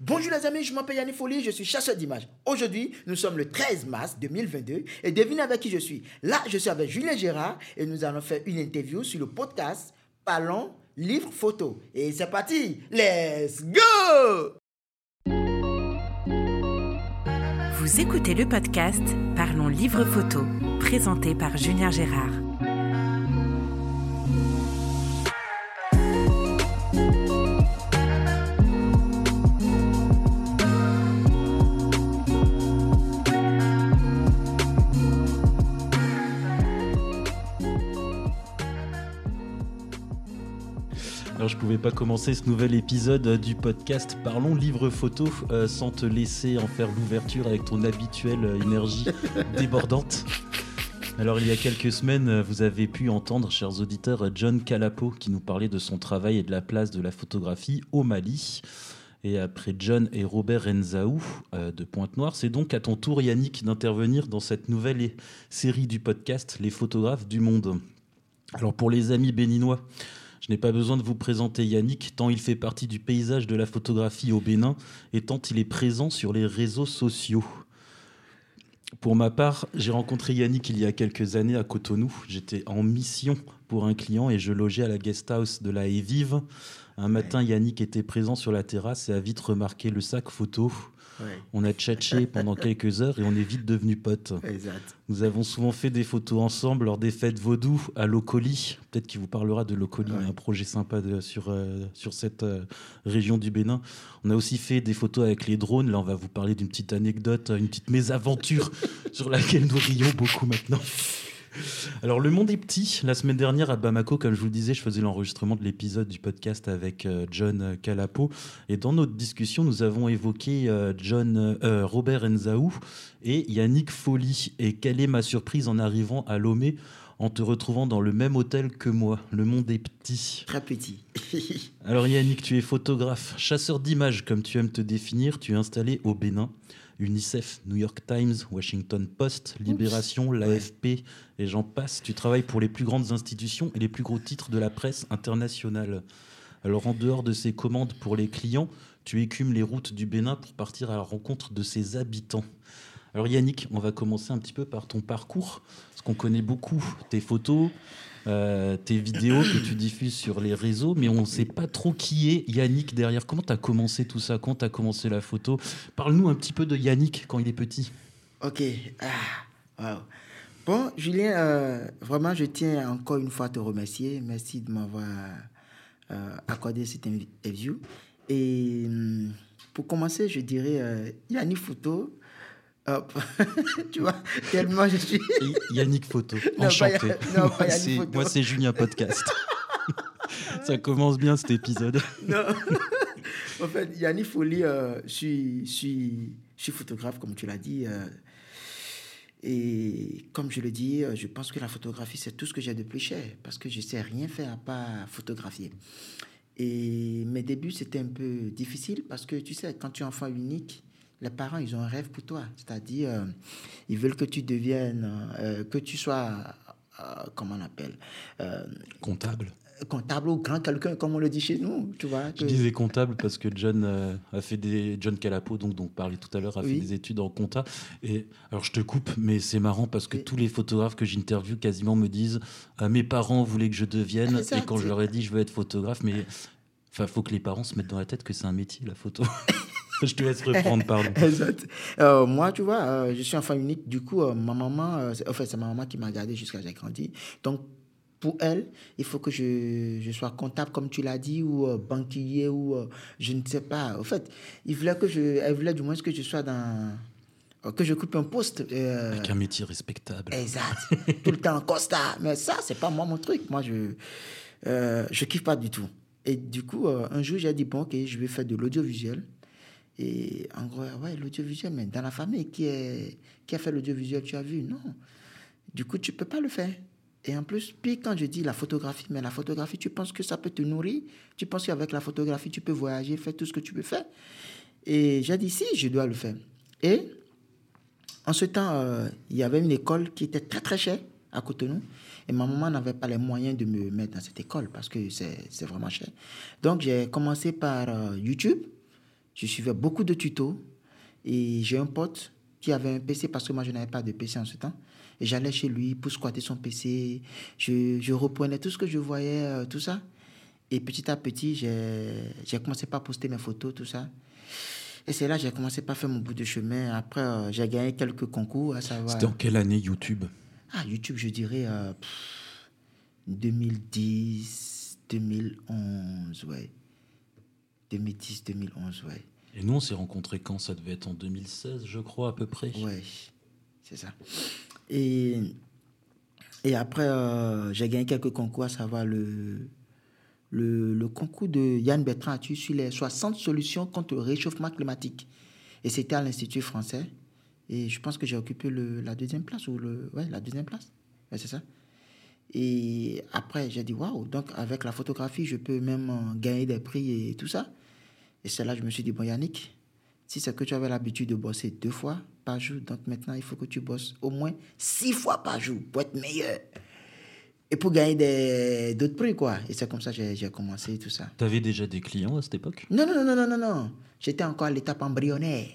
Bonjour les amis, je m'appelle Yannick Folie, je suis chasseur d'images. Aujourd'hui, nous sommes le 13 mars 2022 et devinez avec qui je suis. Là, je suis avec Julien Gérard et nous allons faire une interview sur le podcast Parlons Livre Photo. Et c'est parti, let's go Vous écoutez le podcast Parlons Livre Photo, présenté par Julien Gérard. Je pouvais pas commencer ce nouvel épisode du podcast Parlons livre photo euh, sans te laisser en faire l'ouverture avec ton habituelle euh, énergie débordante. Alors il y a quelques semaines, euh, vous avez pu entendre, chers auditeurs, John Calapo qui nous parlait de son travail et de la place de la photographie au Mali. Et après John et Robert Renzaou euh, de Pointe-Noire, c'est donc à ton tour Yannick d'intervenir dans cette nouvelle série du podcast Les photographes du monde. Alors pour les amis béninois, je n'ai pas besoin de vous présenter Yannick, tant il fait partie du paysage de la photographie au Bénin et tant il est présent sur les réseaux sociaux. Pour ma part, j'ai rencontré Yannick il y a quelques années à Cotonou. J'étais en mission pour un client et je logeais à la guest house de la Evive. Un matin, Yannick était présent sur la terrasse et a vite remarqué le sac photo. On a tchatché pendant quelques heures et on est vite devenus potes. Exact. Nous avons souvent fait des photos ensemble lors des fêtes vaudou à Locoli. Peut-être qu'il vous parlera de Locoli, Ouais. un projet sympa de- sur, euh, sur cette euh, région du Bénin. On a aussi fait des photos avec les drones. Là, on va vous parler d'une petite anecdote, une petite mésaventure sur laquelle nous rions beaucoup maintenant. Alors, le monde est petit. La semaine dernière, à Bamako, comme je vous le disais, je faisais l'enregistrement de l'épisode du podcast avec euh, John Calapo. Et dans notre discussion, nous avons évoqué euh, John, euh, Robert Enzaou et Yannick Folly. Et quelle est ma surprise en arrivant à Lomé en te retrouvant dans le même hôtel que moi Le monde est petit. Très petit. Alors Yannick, tu es photographe, chasseur d'images comme tu aimes te définir. Tu es installé au Bénin. UNICEF, New York Times, Washington Post, Libération, l'AFP, et j'en passe. Tu travailles pour les plus grandes institutions et les plus gros titres de la presse internationale. Alors en dehors de ces commandes pour les clients, tu écumes les routes du Bénin pour partir à la rencontre de ses habitants. Alors Yannick, on va commencer un petit peu par ton parcours, parce qu'on connaît beaucoup tes photos, euh, tes vidéos que tu diffuses sur les réseaux, mais on ne sait pas trop qui est Yannick derrière. Comment tu as commencé tout ça? Quand tu as commencé la photo? Parle-nous un petit peu de Yannick quand il est petit. Ok. Ah. Bon, Julien, euh, vraiment, je tiens encore une fois à te remercier. Merci de m'avoir euh, accordé cette interview. Et hum, pour commencer, je dirais Yannick Photo. Hop. tu vois, tellement je suis. Yannick Photo, Non, enchanté. pas Ya- non, moi, c'est, Photo. moi, c'est Julien Podcast. ça commence bien cet épisode. Non. en fait, Yannick Folie, euh, je, suis, je, suis, je suis photographe, comme tu l'as dit. euh, et comme je le dis, euh, je pense que la photographie, c'est tout ce que j'ai de plus cher. Parce que je ne sais rien faire à part photographier. Et mes débuts, c'était un peu difficile parce que tu sais, quand tu es enfant unique, les parents, ils ont un rêve pour toi. C'est-à-dire, euh, ils veulent que tu deviennes, euh, que tu sois, euh, comment on appelle, euh, Comptable. comptable ou grand quelqu'un, comme on le dit chez nous. Tu vois, Je que- disais comptable parce que John euh, a fait des John Calapo donc dont on parlait tout à l'heure a Oui. fait des études en compta et alors je te coupe mais c'est marrant parce que tous les photographes que j'interviewe quasiment me disent Ah, mes parents voulaient que je devienne Exact. et quand je leur ai dit je veux être photographe mais enfin faut que les parents se mettent dans la tête que c'est un métier la photo. je te laisse reprendre pardon. Exact. Euh, moi, tu vois, euh, je suis enfant unique. Du coup, euh, ma maman, euh, c'est- en fait, c'est ma maman qui m'a gardé jusqu'à ce que j'ai grandi. Donc, pour elle, il faut que je, je sois comptable, comme tu l'as dit, ou banquier, ou je ne sais pas. En fait, il voulait que je, elle voulait du moins que je sois dans. que je coupe un poste. euh, Avec un métier respectable. Exact. Tout le temps en costard. Mais ça, c'est pas moi mon truc. Moi, je euh, je kiffe pas du tout. Et du coup, euh, un jour, j'ai dit, bon, ok, je vais faire de l'audiovisuel. Et en gros, ouais, l'audiovisuel, mais dans la famille, qui, est, qui a fait l'audiovisuel, tu as vu? Non. Du coup, tu peux pas le faire. Et en plus, puis quand je dis la photographie, mais la photographie, tu penses que ça peut te nourrir? Tu penses qu'avec la photographie, tu peux voyager, faire tout ce que tu peux faire? Et j'ai dit, si, je dois le faire. Et en ce temps, euh, il y avait une école qui était très très chère à Cotonou. Et ma maman n'avait pas les moyens de me mettre dans cette école parce que c'est c'est vraiment cher. Donc j'ai commencé par euh, YouTube. Je suivais beaucoup de tutos. Et j'ai un pote qui avait un PC parce que moi, je n'avais pas de PC en ce temps. Et j'allais chez lui pour squatter son PC. Je, je reprenais tout ce que je voyais, euh, tout ça. Et petit à petit, j'ai commencé par poster mes photos, tout ça. Et c'est là que j'ai commencé par faire mon bout de chemin. Après, euh, j'ai gagné quelques concours, à savoir... C'était en quelle année YouTube? Ah, YouTube, je dirais euh, pff, 2010, 2011, ouais. 2010, 2011, ouais. Et nous, on s'est rencontrés quand Ça devait être en 2016, je crois, à peu près. Ouais, c'est ça. Et, et après, euh, j'ai gagné quelques concours, à savoir le, le, le concours de Yann Bertrand sur les 60 solutions contre le réchauffement climatique. Et c'était à l'Institut français. Et je pense que j'ai occupé le, la deuxième place, ou le, ouais, la deuxième place. Ouais, c'est ça. Et après, j'ai dit, waouh, donc avec la photographie, je peux même euh, gagner des prix et tout ça. Et c'est là que je me suis dit, bon, Yannick, si c'est que tu avais l'habitude de bosser deux fois par jour, donc maintenant, il faut que tu bosses au moins six fois par jour pour être meilleur. Et pour gagner d'autres prix, quoi. Et c'est comme ça que j'ai- commencé tout ça. Tu avais déjà des clients à cette époque? Non, non, non, non, non, non. J'étais encore à l'étape embryonnaire.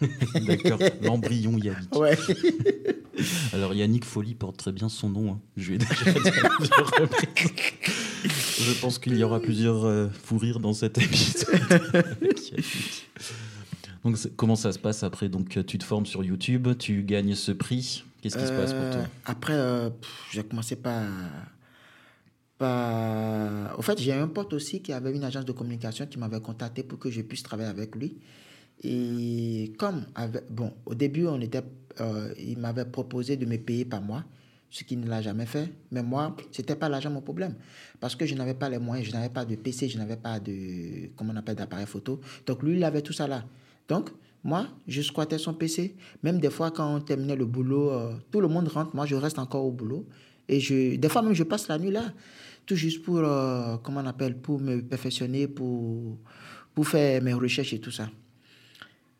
D'accord, l'embryon Yannick. Ouais. Alors Yannick Folly porte très bien son nom. hein. Je lui ai déjà dit. Je pense qu'il y aura plusieurs euh, fous rires dans cet épisode. Donc comment ça se passe après? Donc tu te formes sur YouTube, tu gagnes ce prix. Qu'est-ce qui se passe pour toi? Euh, Après, euh, j'ai commencé par, par... Au fait, j'ai un pote aussi qui avait une agence de communication qui m'avait contacté pour que je puisse travailler avec lui. Et comme, avec- bon, au début, on était, euh, il m'avait proposé de me payer par mois, ce qu'il ne l'a jamais fait. Mais moi, c'était pas l'argent mon problème. Parce que je n'avais pas les moyens, je n'avais pas de PC, je n'avais pas de, comment on appelle, d'appareil photo. Donc lui, il avait tout ça là. Donc, moi, je squattais son PC. Même des fois, quand on terminait le boulot, euh, tout le monde rentre, moi, je reste encore au boulot. Et je, des fois même, je passe la nuit là, tout juste pour, euh, comment on appelle, pour me perfectionner, pour, pour faire mes recherches et tout ça.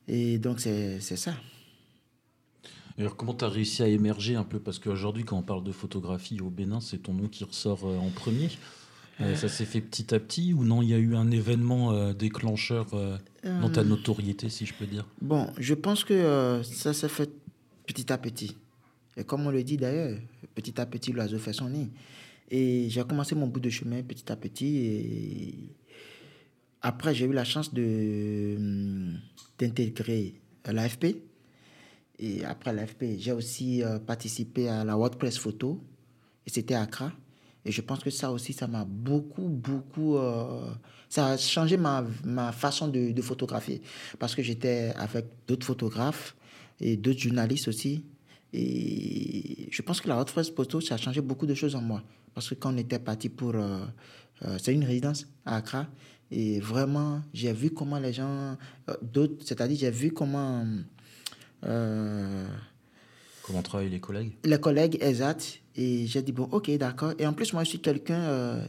Et donc, c'est ça. Et Alors comment tu as réussi à émerger un peu? Parce qu'aujourd'hui, quand on parle de photographie au Bénin, c'est ton nom qui ressort euh, en premier. Euh, ça s'est fait petit à petit ou non? Il y a eu un événement euh, déclencheur euh, dans ta notoriété, si je peux dire? Bon, je pense que ça s'est fait petit à petit. Et comme on le dit d'ailleurs, petit à petit, l'oiseau fait son nid. Et j'ai commencé mon bout de chemin petit à petit. Et après, j'ai eu la chance de, hum, d'intégrer l'AFP. Et après l'AFP, j'ai aussi euh, participé à la WordPress photo. Et c'était à Accra. Et je pense que ça aussi, ça m'a beaucoup, beaucoup... euh, ça a changé ma, ma façon de, de photographier. Parce que j'étais avec d'autres photographes et d'autres journalistes aussi. Et je pense que la WordPress photo, ça a changé beaucoup de choses en moi. Parce que quand on était parti pour... euh, c'est une résidence à Accra. Et vraiment, j'ai vu comment les gens... d'autres, c'est-à-dire, j'ai vu comment... euh, Comment travaillent les collègues? Les collègues exact. Et j'ai dit bon ok d'accord. Et en plus moi je suis quelqu'un euh,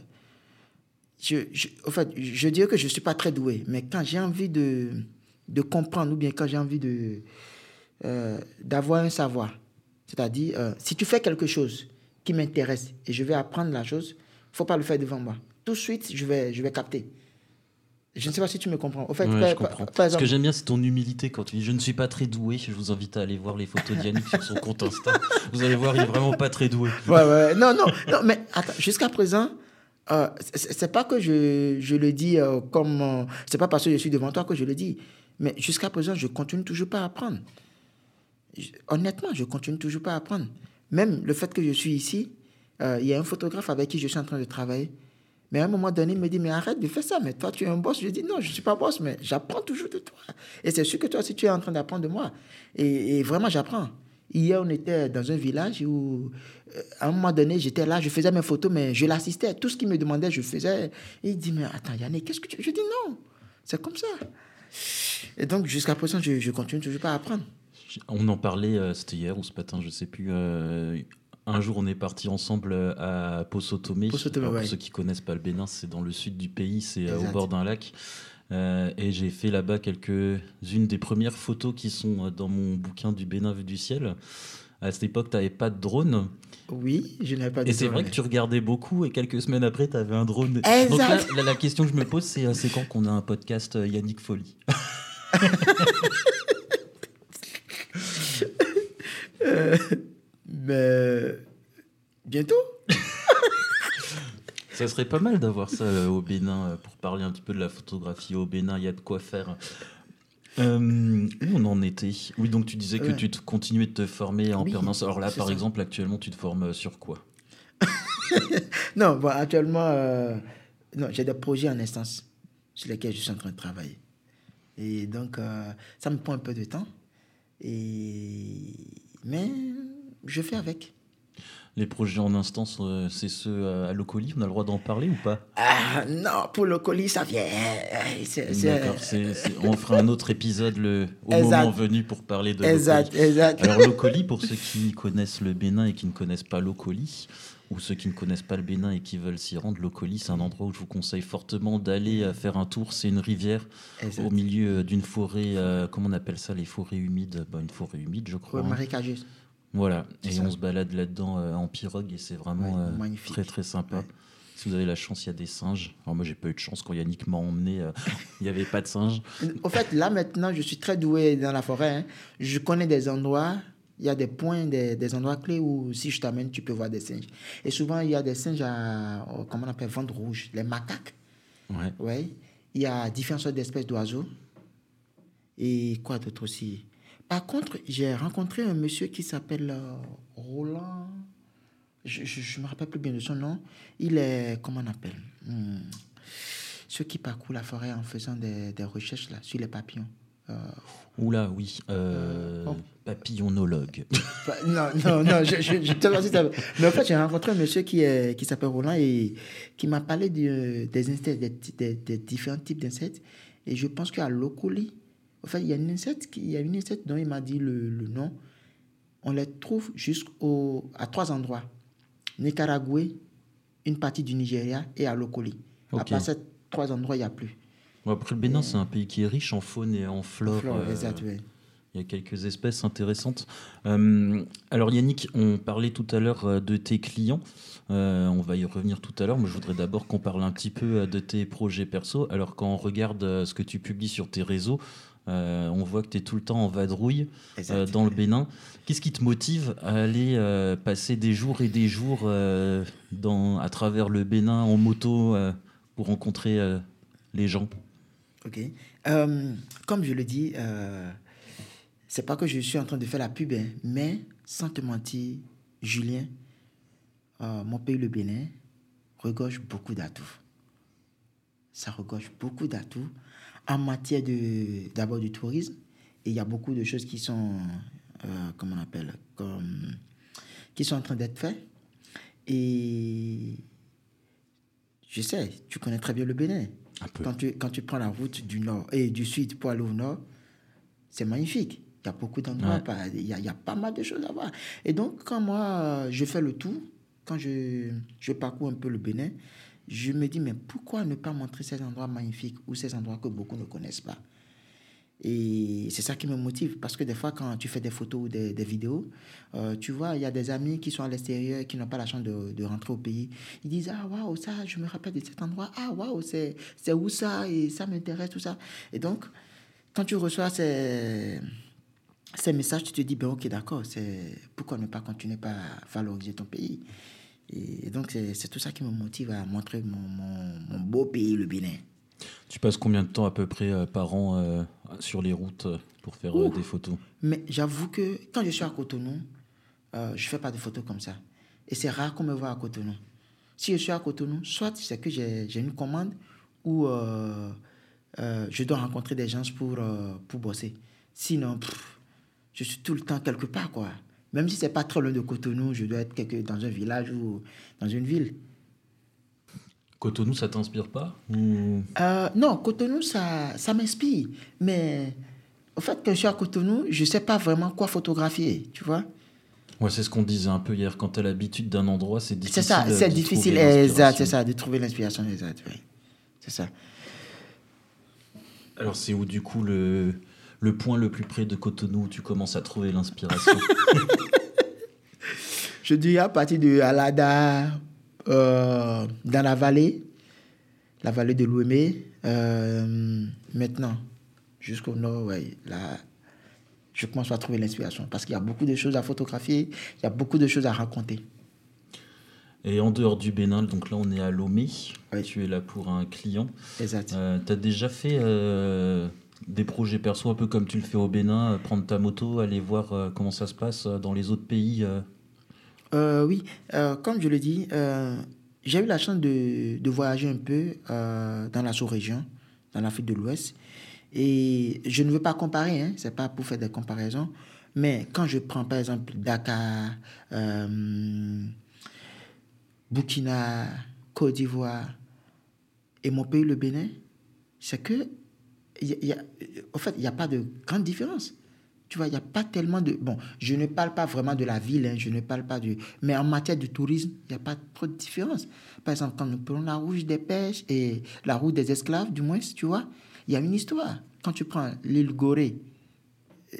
je, je, en fait je dirais que je suis pas très doué. Mais quand j'ai envie de de comprendre ou bien quand j'ai envie de euh, d'avoir un savoir c'est-à-dire euh, si tu fais quelque chose qui m'intéresse et je vais apprendre la chose faut pas le faire devant moi. Tout de suite je vais je vais capter je ne sais pas si tu me comprends au fait Ouais, par- je par- comprends. par Ce exemple- que j'aime bien, c'est ton humilité quand tu dis Je ne suis pas très doué. Je vous invite à aller voir les photos d'Yannick sur son compte Insta. Vous allez voir, il est vraiment pas très doué. Ouais, ouais. Non, non, non, mais jusqu'à présent, euh, c'est pas que je, je le dis euh, comme. euh, c'est pas parce que je suis devant toi que je le dis. Mais jusqu'à présent, je continue toujours pas à apprendre. Je- honnêtement, je continue toujours pas à apprendre. Même le fait que je suis ici, euh, il y a un photographe avec qui je suis en train de travailler. Mais à un moment donné, il me dit, mais arrête de faire ça, mais toi, tu es un boss. Je dis, non, je ne suis pas boss, mais j'apprends toujours de toi. Et c'est sûr que toi aussi, tu es en train d'apprendre de moi. Et, vraiment, j'apprends. Hier, on était dans un village où, euh, à un moment donné, j'étais là, je faisais mes photos, mais je l'assistais. Tout ce qu'il me demandait, je faisais. Il dit, mais attends, Yannick, qu'est-ce que tu... Je dis, non, c'est comme ça. Et donc, jusqu'à présent, je, continue toujours pas à apprendre. On en parlait, euh, c'était hier ou ce matin, je sais plus. euh, un jour, on est parti ensemble euh, à Poso-Tomé. Poso Tomé, Alors, ouais. Pour ceux qui connaissent pas le Bénin, c'est dans le sud du pays, c'est euh, au bord d'un lac. Euh, et j'ai fait là-bas quelques-unes des premières photos qui sont dans mon bouquin du Bénin vu du ciel. À cette époque, tu n'avais pas de drone. Oui, je n'avais pas de Et c'est vrai que tu regardais beaucoup et quelques semaines après, tu avais un drone. Exact. Donc là, la, la question que je me pose, c'est c'est quand qu'on a un podcast Yannick Folly Mais bientôt. Ça serait pas mal d'avoir ça euh, au Bénin euh, pour parler un petit peu de la photographie au Bénin. Il y a de quoi faire. Euh, où on en était? Oui, donc tu disais que Ouais. tu te continuais de te former en Oui, permanence. Alors là, par ça. exemple, actuellement, tu te formes sur quoi? Non, bon, actuellement, non, j'ai des projets en instance sur lesquels je suis en train de travailler. Et donc, ça me prend un peu de temps. Et... Mais je fais avec. Les projets en instance, euh, c'est ceux euh, à Locoli On a le droit d'en parler ou pas? Ah non, pour le colis, ça vient. C'est- c'est- D'accord, on fera un autre épisode le, au Exact. moment venu pour parler de Exact, Locoli. exact. Alors Locoli, pour ceux qui connaissent le Bénin et qui ne connaissent pas Locoli, ou ceux qui ne connaissent pas le Bénin et qui veulent s'y rendre, Locoli, c'est un endroit où je vous conseille fortement d'aller euh, faire un tour. C'est une rivière au milieu d'une forêt, euh, comment on appelle ça, les forêts humides? Bah, Une forêt humide, je crois. Ouais, hein. Voilà, et ça. on se balade là-dedans euh, en pirogue et c'est vraiment Ouais, euh, magnifique. très très sympa. Ouais. Si vous avez la chance, il y a des singes. Alors moi, j'ai pas eu de chance quand Yannick m'a emmené, euh, il n'y avait pas de singes. Au fait, là maintenant, je suis très doué dans la forêt. hein. Je connais des endroits, il y a des points, des, des endroits clés où si je t'amène, tu peux voir des singes. Et souvent, il y a des singes à, comment on appelle, ventre rouge, les macaques. Ouais. Ouais. Il y a différentes sortes d'espèces d'oiseaux. Et quoi d'autre aussi? Par contre, j'ai rencontré un monsieur qui s'appelle euh, Roland. Je ne me rappelle plus bien de son nom. Il est, comment on appelle? Hmm. Ceux qui parcourent la forêt en faisant des, des recherches là, sur les papillons. Euh, Oula, oui. euh, Oh. Papillonologue. Non, non, non, je, je, je te ça- Mais en fait, j'ai rencontré un monsieur qui, est, qui s'appelle Roland et qui m'a parlé de- des insectes, des, des- des différents types d'insectes. Et je pense qu'à Locoli, en fait, il y a une insecte, qui- il y a une insecte dont il m'a dit le, le nom. On les trouve jusqu'au à trois endroits. Nicaragua, une partie du Nigeria et à Locoli. À Ok. part ces trois endroits, il n'y a plus. Après, le Bénin, c'est un pays qui est riche en faune et en flore. Flore, euh, exact, ouais. Il y a quelques espèces intéressantes. Euh, alors Yannick, on parlait tout à l'heure euh, de tes clients. Euh, on va y revenir tout à l'heure, mais je voudrais d'abord qu'on parle un petit peu de tes projets perso. Alors quand on regarde ce que tu publies sur tes réseaux, euh, on voit que tu es tout le temps en vadrouille euh, dans le Bénin. Qu'est-ce qui te motive à aller euh, passer des jours et des jours dans, à travers le Bénin en moto pour rencontrer les gens? Ok. Comme je le dis, c'est pas que je suis en train de faire la pub, hein, mais sans te mentir, Julien, mon pays, le Bénin, regorge beaucoup d'atouts. Ça regorge beaucoup d'atouts en matière de, d'abord du tourisme. Et il y a beaucoup de choses qui sont, euh, comment on appelle, comme, qui sont en train d'être faites. Et je sais, tu connais très bien le Bénin. Quand tu, quand tu prends la route du nord et du sud pour aller au nord, c'est magnifique. Il y a beaucoup d'endroits, Ouais. il, y a, il y a pas mal de choses à voir. Et donc, quand moi, je fais le tour, quand je, je parcours un peu le Bénin, je me dis, mais pourquoi ne pas montrer ces endroits magnifiques ou ces endroits que beaucoup ne connaissent pas? Et c'est ça qui me motive parce que des fois, quand tu fais des photos ou des, vidéos, euh, tu vois, il y a des amis qui sont à l'extérieur qui n'ont pas la chance de, rentrer au pays. Ils disent Ah, waouh, ça, je me rappelle de cet endroit. Ah, waouh, c'est où ça? Et ça m'intéresse, tout ça. Et donc, quand tu reçois ces, ces messages, tu te dis Ben, ok, d'accord, pourquoi ne pas continuer par valoriser ton pays? Et donc, c'est tout ça qui me motive à montrer mon, mon, mon beau pays, le Bénin. Tu passes combien de temps à peu près euh, par an euh, sur les routes euh, pour faire euh, des photos? Mais j'avoue que quand je suis à Cotonou, je fais pas de photos comme ça. Et c'est rare qu'on me voit à Cotonou. Si je suis à Cotonou, soit c'est que j'ai une commande ou je dois rencontrer des gens pour, pour bosser. Sinon, pff, je suis tout le temps quelque part, quoi. Même si c'est pas très loin de Cotonou, je dois être quelque, dans un village ou dans une ville. Cotonou, ça t'inspire pas Ou- Euh, non, Cotonou, ça, ça m'inspire. Mais au fait, quand je suis à Cotonou, je sais pas vraiment quoi photographier, tu vois. Ouais, c'est ce qu'on disait un peu hier. Quand tu as l'habitude d'un endroit, c'est difficile. C'est ça, c'est difficile, exact, c'est ça, de trouver l'inspiration exact, oui. C'est ça. Alors, c'est où du coup le, le point le plus près de Cotonou où tu commences à trouver l'inspiration Je dis à partir de Alada, euh, dans la vallée, la vallée de l'Ouémé, euh, maintenant, jusqu'au nord, ouais, là, je commence à trouver l'inspiration. Parce qu'il y a beaucoup de choses à photographier, il y a beaucoup de choses à raconter. Et en dehors du Bénin, donc là on est à Lomé, tu es là pour un client. Exact. Euh, tu as déjà fait euh, des projets perso un peu comme tu le fais au Bénin, euh, prendre ta moto, aller voir comment ça se passe dans les autres pays Oui, comme je le dis, j'ai eu la chance de, de voyager un peu dans la sous-région, dans l'Afrique de l'Ouest. Et je ne veux pas comparer, hein, c'est pas pour faire des comparaisons, mais quand je prends par exemple Dakar, Burkina, Côte d'Ivoire et mon pays, le Bénin, c'est que, y en fait, il n'y a pas de grande différence. Tu vois, il n'y a pas tellement de... Bon, je ne parle pas vraiment de la ville, hein, je ne parle pas du... Mais en matière de tourisme, il n'y a pas trop de différence. Par exemple, quand nous prenons la route des pêches et la route des esclaves, du moins, tu vois, il y a une histoire. Quand tu prends l'île Gorée,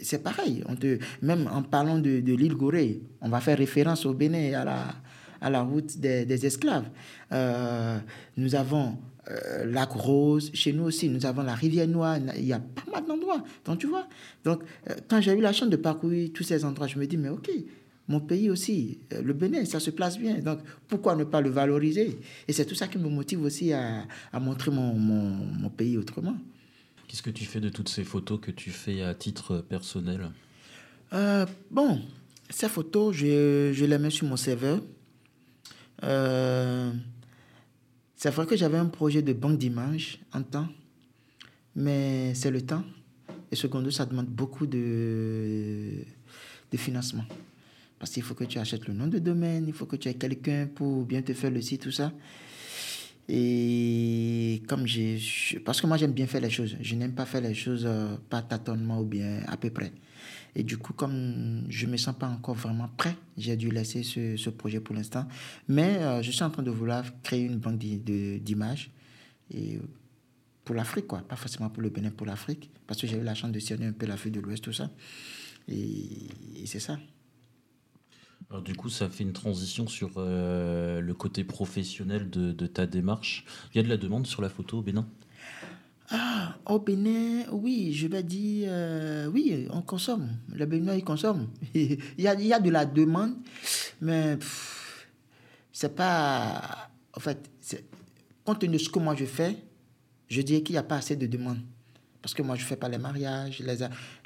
c'est pareil. On te, même en parlant de, l'île Gorée, on va faire référence au Bénin à la, à la route des, esclaves. Euh, nous avons euh, Lac Rose, chez nous aussi, nous avons la rivière Noire, il y a pas mal d'endroits. Donc, tu vois, donc, euh, quand j'ai eu la chance de parcourir tous ces endroits, je me dis, mais ok, mon pays aussi, le Bénin, ça se place bien. Donc, pourquoi ne pas le valoriser? Et c'est tout ça qui me motive aussi à, montrer mon, mon, pays autrement. Qu'est-ce que tu fais de toutes ces photos que tu fais à titre personnel? Bon, ces photos, je, je les mets sur mon serveur. Euh, c'est vrai que j'avais un projet de banque d'images en temps, mais c'est le temps. Et secondo, ça demande beaucoup de, de financement. Parce qu'il faut que tu achètes le nom de domaine, il faut que tu aies quelqu'un pour bien te faire le site, tout ça. Et comme j'ai. Parce que moi, j'aime bien faire les choses. Je n'aime pas faire les choses euh, par tâtonnement ou bien à peu près. Et du coup, comme je ne me sens pas encore vraiment prêt, j'ai dû laisser ce, ce projet pour l'instant. Mais euh, je suis en train de vouloir créer une banque d'images et pour l'Afrique, quoi. Pas forcément pour le Bénin, pour l'Afrique. Parce que j'ai eu la chance de cerner un peu l'Afrique de l'Ouest, tout ça. Et, c'est ça. Alors, du coup, ça fait une transition sur euh, le côté professionnel de, de, ta démarche. Il y a de la demande sur la photo au Bénin? Ah, au Bénin, oui, je vais dire, euh, oui, on consomme. Le Bénin, il consomme. il, y a, il y a de la demande, mais c'est pas. En fait, compte tenu de ce que moi je fais, je dirais qu'il n'y a pas assez de demande. Parce que moi, je fais pas les mariages, les,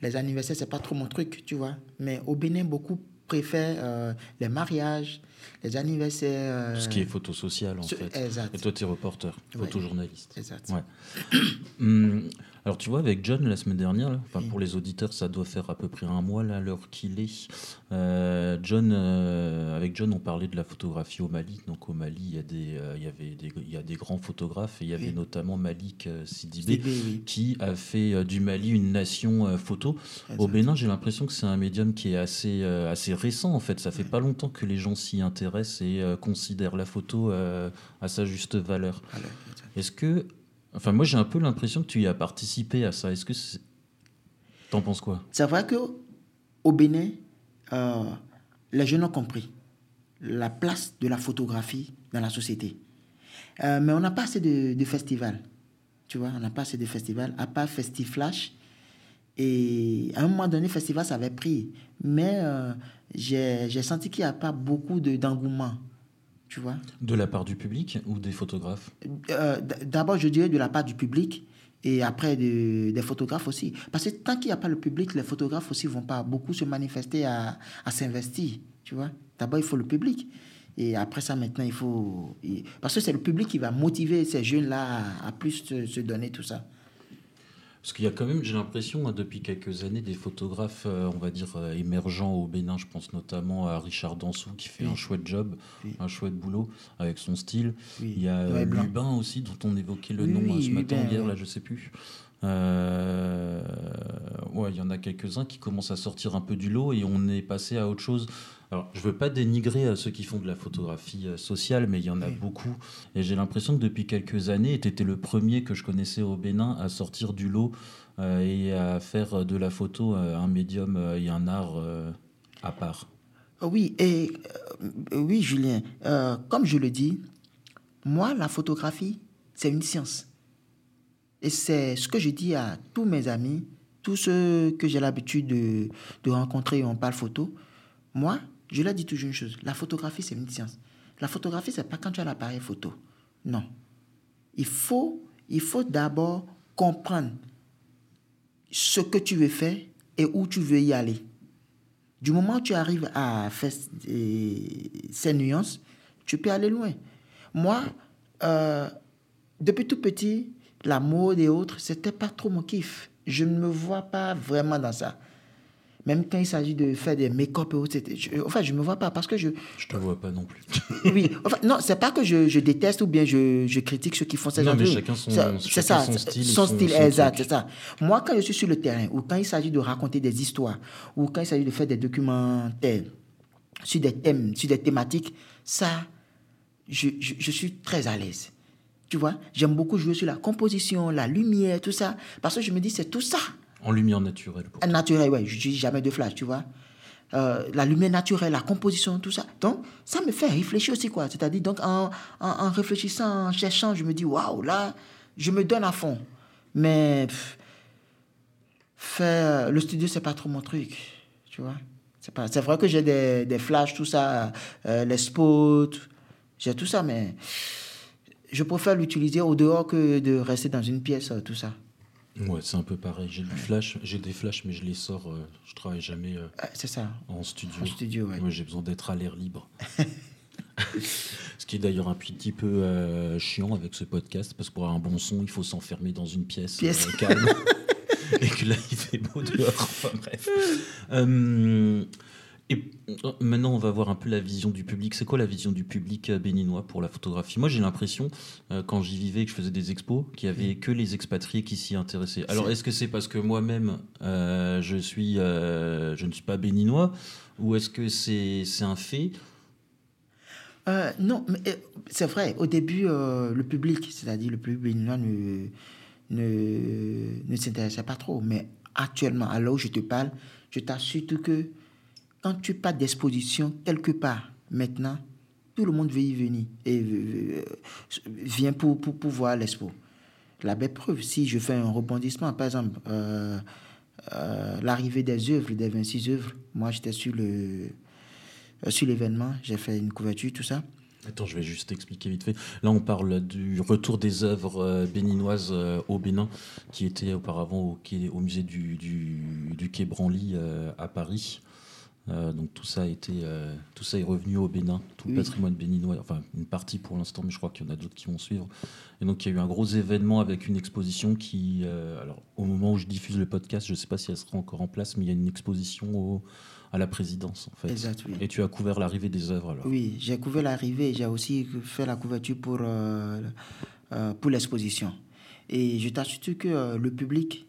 les anniversaires, c'est pas trop mon truc, tu vois. Mais au Bénin, beaucoup préfèrent euh, les mariages, les anniversaires. Ce qui est euh, photo sociale, en fait. Exact. Et toi, tu es reporter, photojournaliste. Exact. Ouais. Hum, alors tu vois, avec John la semaine dernière, pour les auditeurs, ça doit faire à peu près un mois là, l'heure qu'il est. Euh, John, euh, avec John, on parlait de la photographie au Mali. Donc au Mali, il y a des, euh, il y avait des, il y a des grands photographes et il y avait notamment Malik Sidibé qui a fait du Mali une nation photo. Au Bénin, j'ai l'impression que c'est un médium qui est assez, assez récent en fait. Ça fait pas longtemps que les gens s'y intéressent et considèrent la photo à sa juste valeur. Est-ce que Enfin, moi, j'ai un peu l'impression que tu y as participé à ça. Est-ce que t'en penses quoi? C'est vrai que au Bénin, euh, les jeunes ont compris la place de la photographie dans la société. Euh, mais on n'a pas assez de, festivals. Tu vois, on n'a pas assez de festivals, à part Festiflash. Et à un moment donné, Festival, ça avait pris. Mais euh, j'ai senti qu'il n'y a pas beaucoup d'engouement tu vois? De la part du public ou des photographes? Euh, D'abord, je dirais de la part du public et après des photographes aussi. Parce que tant qu'il n'y a pas le public, les photographes aussi vont pas beaucoup se manifester à, à s'investir, tu vois? D'abord, il faut le public. Et après ça, maintenant, il faut... Parce que c'est le public qui va motiver ces jeunes-là à, plus se donner tout ça. Parce qu'il y a quand même, j'ai l'impression, hein, depuis quelques années, des photographes, euh, on va dire, euh, émergents au Bénin. Je pense notamment à Richard Dansou, qui fait un chouette job, un chouette boulot avec son style. Il y a euh, Lubin aussi, dont on évoquait le nom ce matin, hier, là, je sais plus. Euh, ouais, il y en a quelques-uns qui commencent à sortir un peu du lot et on est passé à autre chose. Alors, je veux pas dénigrer ceux qui font de la photographie euh, sociale, mais il y en a beaucoup. Et j'ai l'impression que depuis quelques années, tu étais le premier que je connaissais au Bénin à sortir du lot euh, et à faire de la photo un médium et un art à part. Oui, et oui, Julien, comme je le dis, moi, la photographie, c'est une science. Et c'est ce que je dis à tous mes amis, tous ceux que j'ai l'habitude de, de rencontrer, on parle photo. Moi, je leur dis toujours une chose. La photographie, c'est une science. La photographie, c'est pas quand tu as l'appareil photo. Non. Il faut, il faut d'abord comprendre ce que tu veux faire et où tu veux y aller. Du moment où tu arrives à faire euh, ces nuances, tu peux aller loin. Moi, euh, depuis tout petit, la mode et autres, c'était pas trop mon kiff. Je ne me vois pas vraiment dans ça. Même quand il s'agit de faire des make-up et autres, je, enfin, je ne me vois pas parce que je. Je te vois pas non plus. oui, enfin, non, c'est pas que je, je, déteste ou bien je, je, critique ceux qui font ces Non, mais chacun son, c'est ça, son style. Son, style, exact, c'est ça. Moi, quand je suis sur le terrain ou quand il s'agit de raconter des histoires ou quand il s'agit de faire des documentaires sur des thèmes, sur des thématiques, ça, je, je, je suis très à l'aise. Tu vois, j'aime beaucoup jouer sur la composition, la lumière, tout ça, parce que je me dis, c'est tout ça en lumière naturelle. Naturelle, oui. Je dis jamais de flash, tu vois. Euh, la lumière naturelle, la composition, tout ça. Donc, ça me fait réfléchir aussi, quoi. C'est-à-dire, donc, en, en, réfléchissant, en cherchant, je me dis, waouh, là, je me donne à fond. Mais faire le studio, c'est pas trop mon truc, tu vois. C'est, pas, c'est vrai que j'ai des, des flashs, tout ça, euh, les spots, j'ai tout ça, mais je préfère l'utiliser au dehors que de rester dans une pièce, tout ça. Ouais, c'est un peu pareil. J'ai du flash, j'ai des flashs, mais je les sors. Euh, je travaille jamais. Euh, ah, c'est ça. En studio. En studio, ouais. Moi, j'ai besoin d'être à l'air libre. ce qui est d'ailleurs un petit peu euh, chiant avec ce podcast, parce que pour avoir un bon son, il faut s'enfermer dans une pièce, pièce. calme. et que là, il fait beau dehors. Enfin bref. Et euh, maintenant, on va voir un peu la vision du public. C'est quoi la vision du public euh, béninois pour la photographie? Moi, j'ai l'impression, euh, quand j'y vivais et que je faisais des expos, qu'il y avait mm. que les expatriés qui s'y intéressaient. Alors, est-ce que c'est parce que moi-même, je, suis, je ne suis pas béninois? Ou est-ce que c'est un fait? Non, mais c'est vrai. Au début, le public, c'est-à-dire le public béninois, ne, ne, ne s'intéressait pas trop. Mais actuellement, à l'heure où je te parle, je t'assure que quand tu pas d'exposition quelque part maintenant, tout le monde veut y venir et euh, vient pour, pour, pour voir l'expo. La belle preuve, si je fais un rebondissement, par exemple, euh, euh, l'arrivée des œuvres, des 26 œuvres, moi j'étais sur le sur l'événement, j'ai fait une couverture, tout ça. Attends, je vais juste expliquer vite fait. Là, on parle du retour des œuvres béninoises au Bénin, qui était auparavant au, au musée du, du, du Quai Branly à Paris. Euh, donc tout ça a été, euh, tout ça est revenu au Bénin, tout le patrimoine béninois, enfin une partie pour l'instant, mais je crois qu'il y en a d'autres qui vont suivre. Et donc il y a eu un gros événement avec une exposition qui, euh, alors au moment où je diffuse le podcast, je ne sais pas si elle sera encore en place, mais il y a une exposition à la présidence en fait. Exact, oui. Et tu as couvert l'arrivée des œuvres alors Oui, j'ai couvert l'arrivée, j'ai aussi fait la couverture pour pour l'exposition. Et je t'assure que le public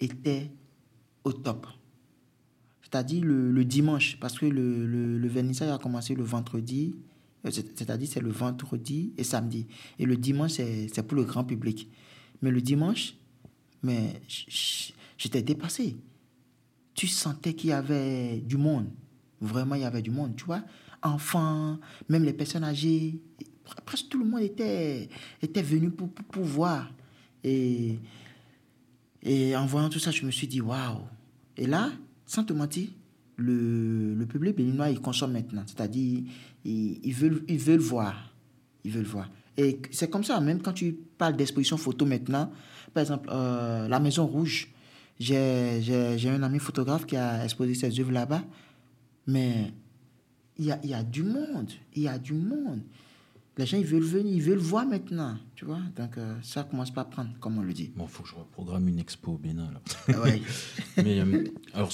était au top c'est-à-dire le, dimanche, parce que le, le, vernissage a commencé le vendredi, euh, c'est-à-dire c'est le vendredi et samedi. Et le dimanche, c'est pour le grand public. Mais le dimanche, mais j'étais dépassé. Tu sentais qu'il y avait du monde. Vraiment, il y avait du monde, tu vois. Enfants, même les personnes âgées, presque tout le monde était, était venu pour, pour, voir. Et, et en voyant tout ça, je me suis dit, waouh. Et là, sans te mentir, le, le public béninois, il consomme maintenant. C'est-à-dire, ils, veulent, ils veulent voir. Ils veulent voir. Et c'est comme ça, même quand tu parles d'exposition photo maintenant, par exemple, euh, la Maison Rouge, j'ai, un ami photographe qui a exposé ses œuvres là-bas, mais il y a, y a du monde, il y a du monde les gens, ils veulent venir, ils veulent voir maintenant, tu vois. Donc, euh, ça commence pas à prendre, comme on le dit. Bon, il faut que je reprogramme une expo au Bénin, là. Ah Mais, euh, alors,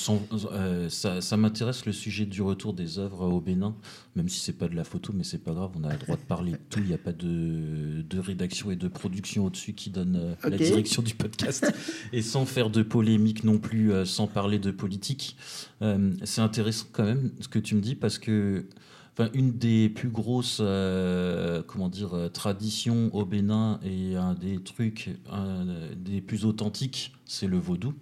euh, ça, ça m'intéresse le sujet du retour des œuvres au Bénin, même si c'est pas de la photo, mais c'est pas grave, on a le droit de parler de tout. Il n'y a pas de, de, rédaction et de production au-dessus qui donne la direction du podcast. et sans faire de polémique non plus, sans parler de politique. c'est intéressant quand même ce que tu me dis, parce que Enfin, une des plus grosses euh, comment dire, euh, traditions au Bénin et un des trucs des plus authentiques, c'est le vaudou.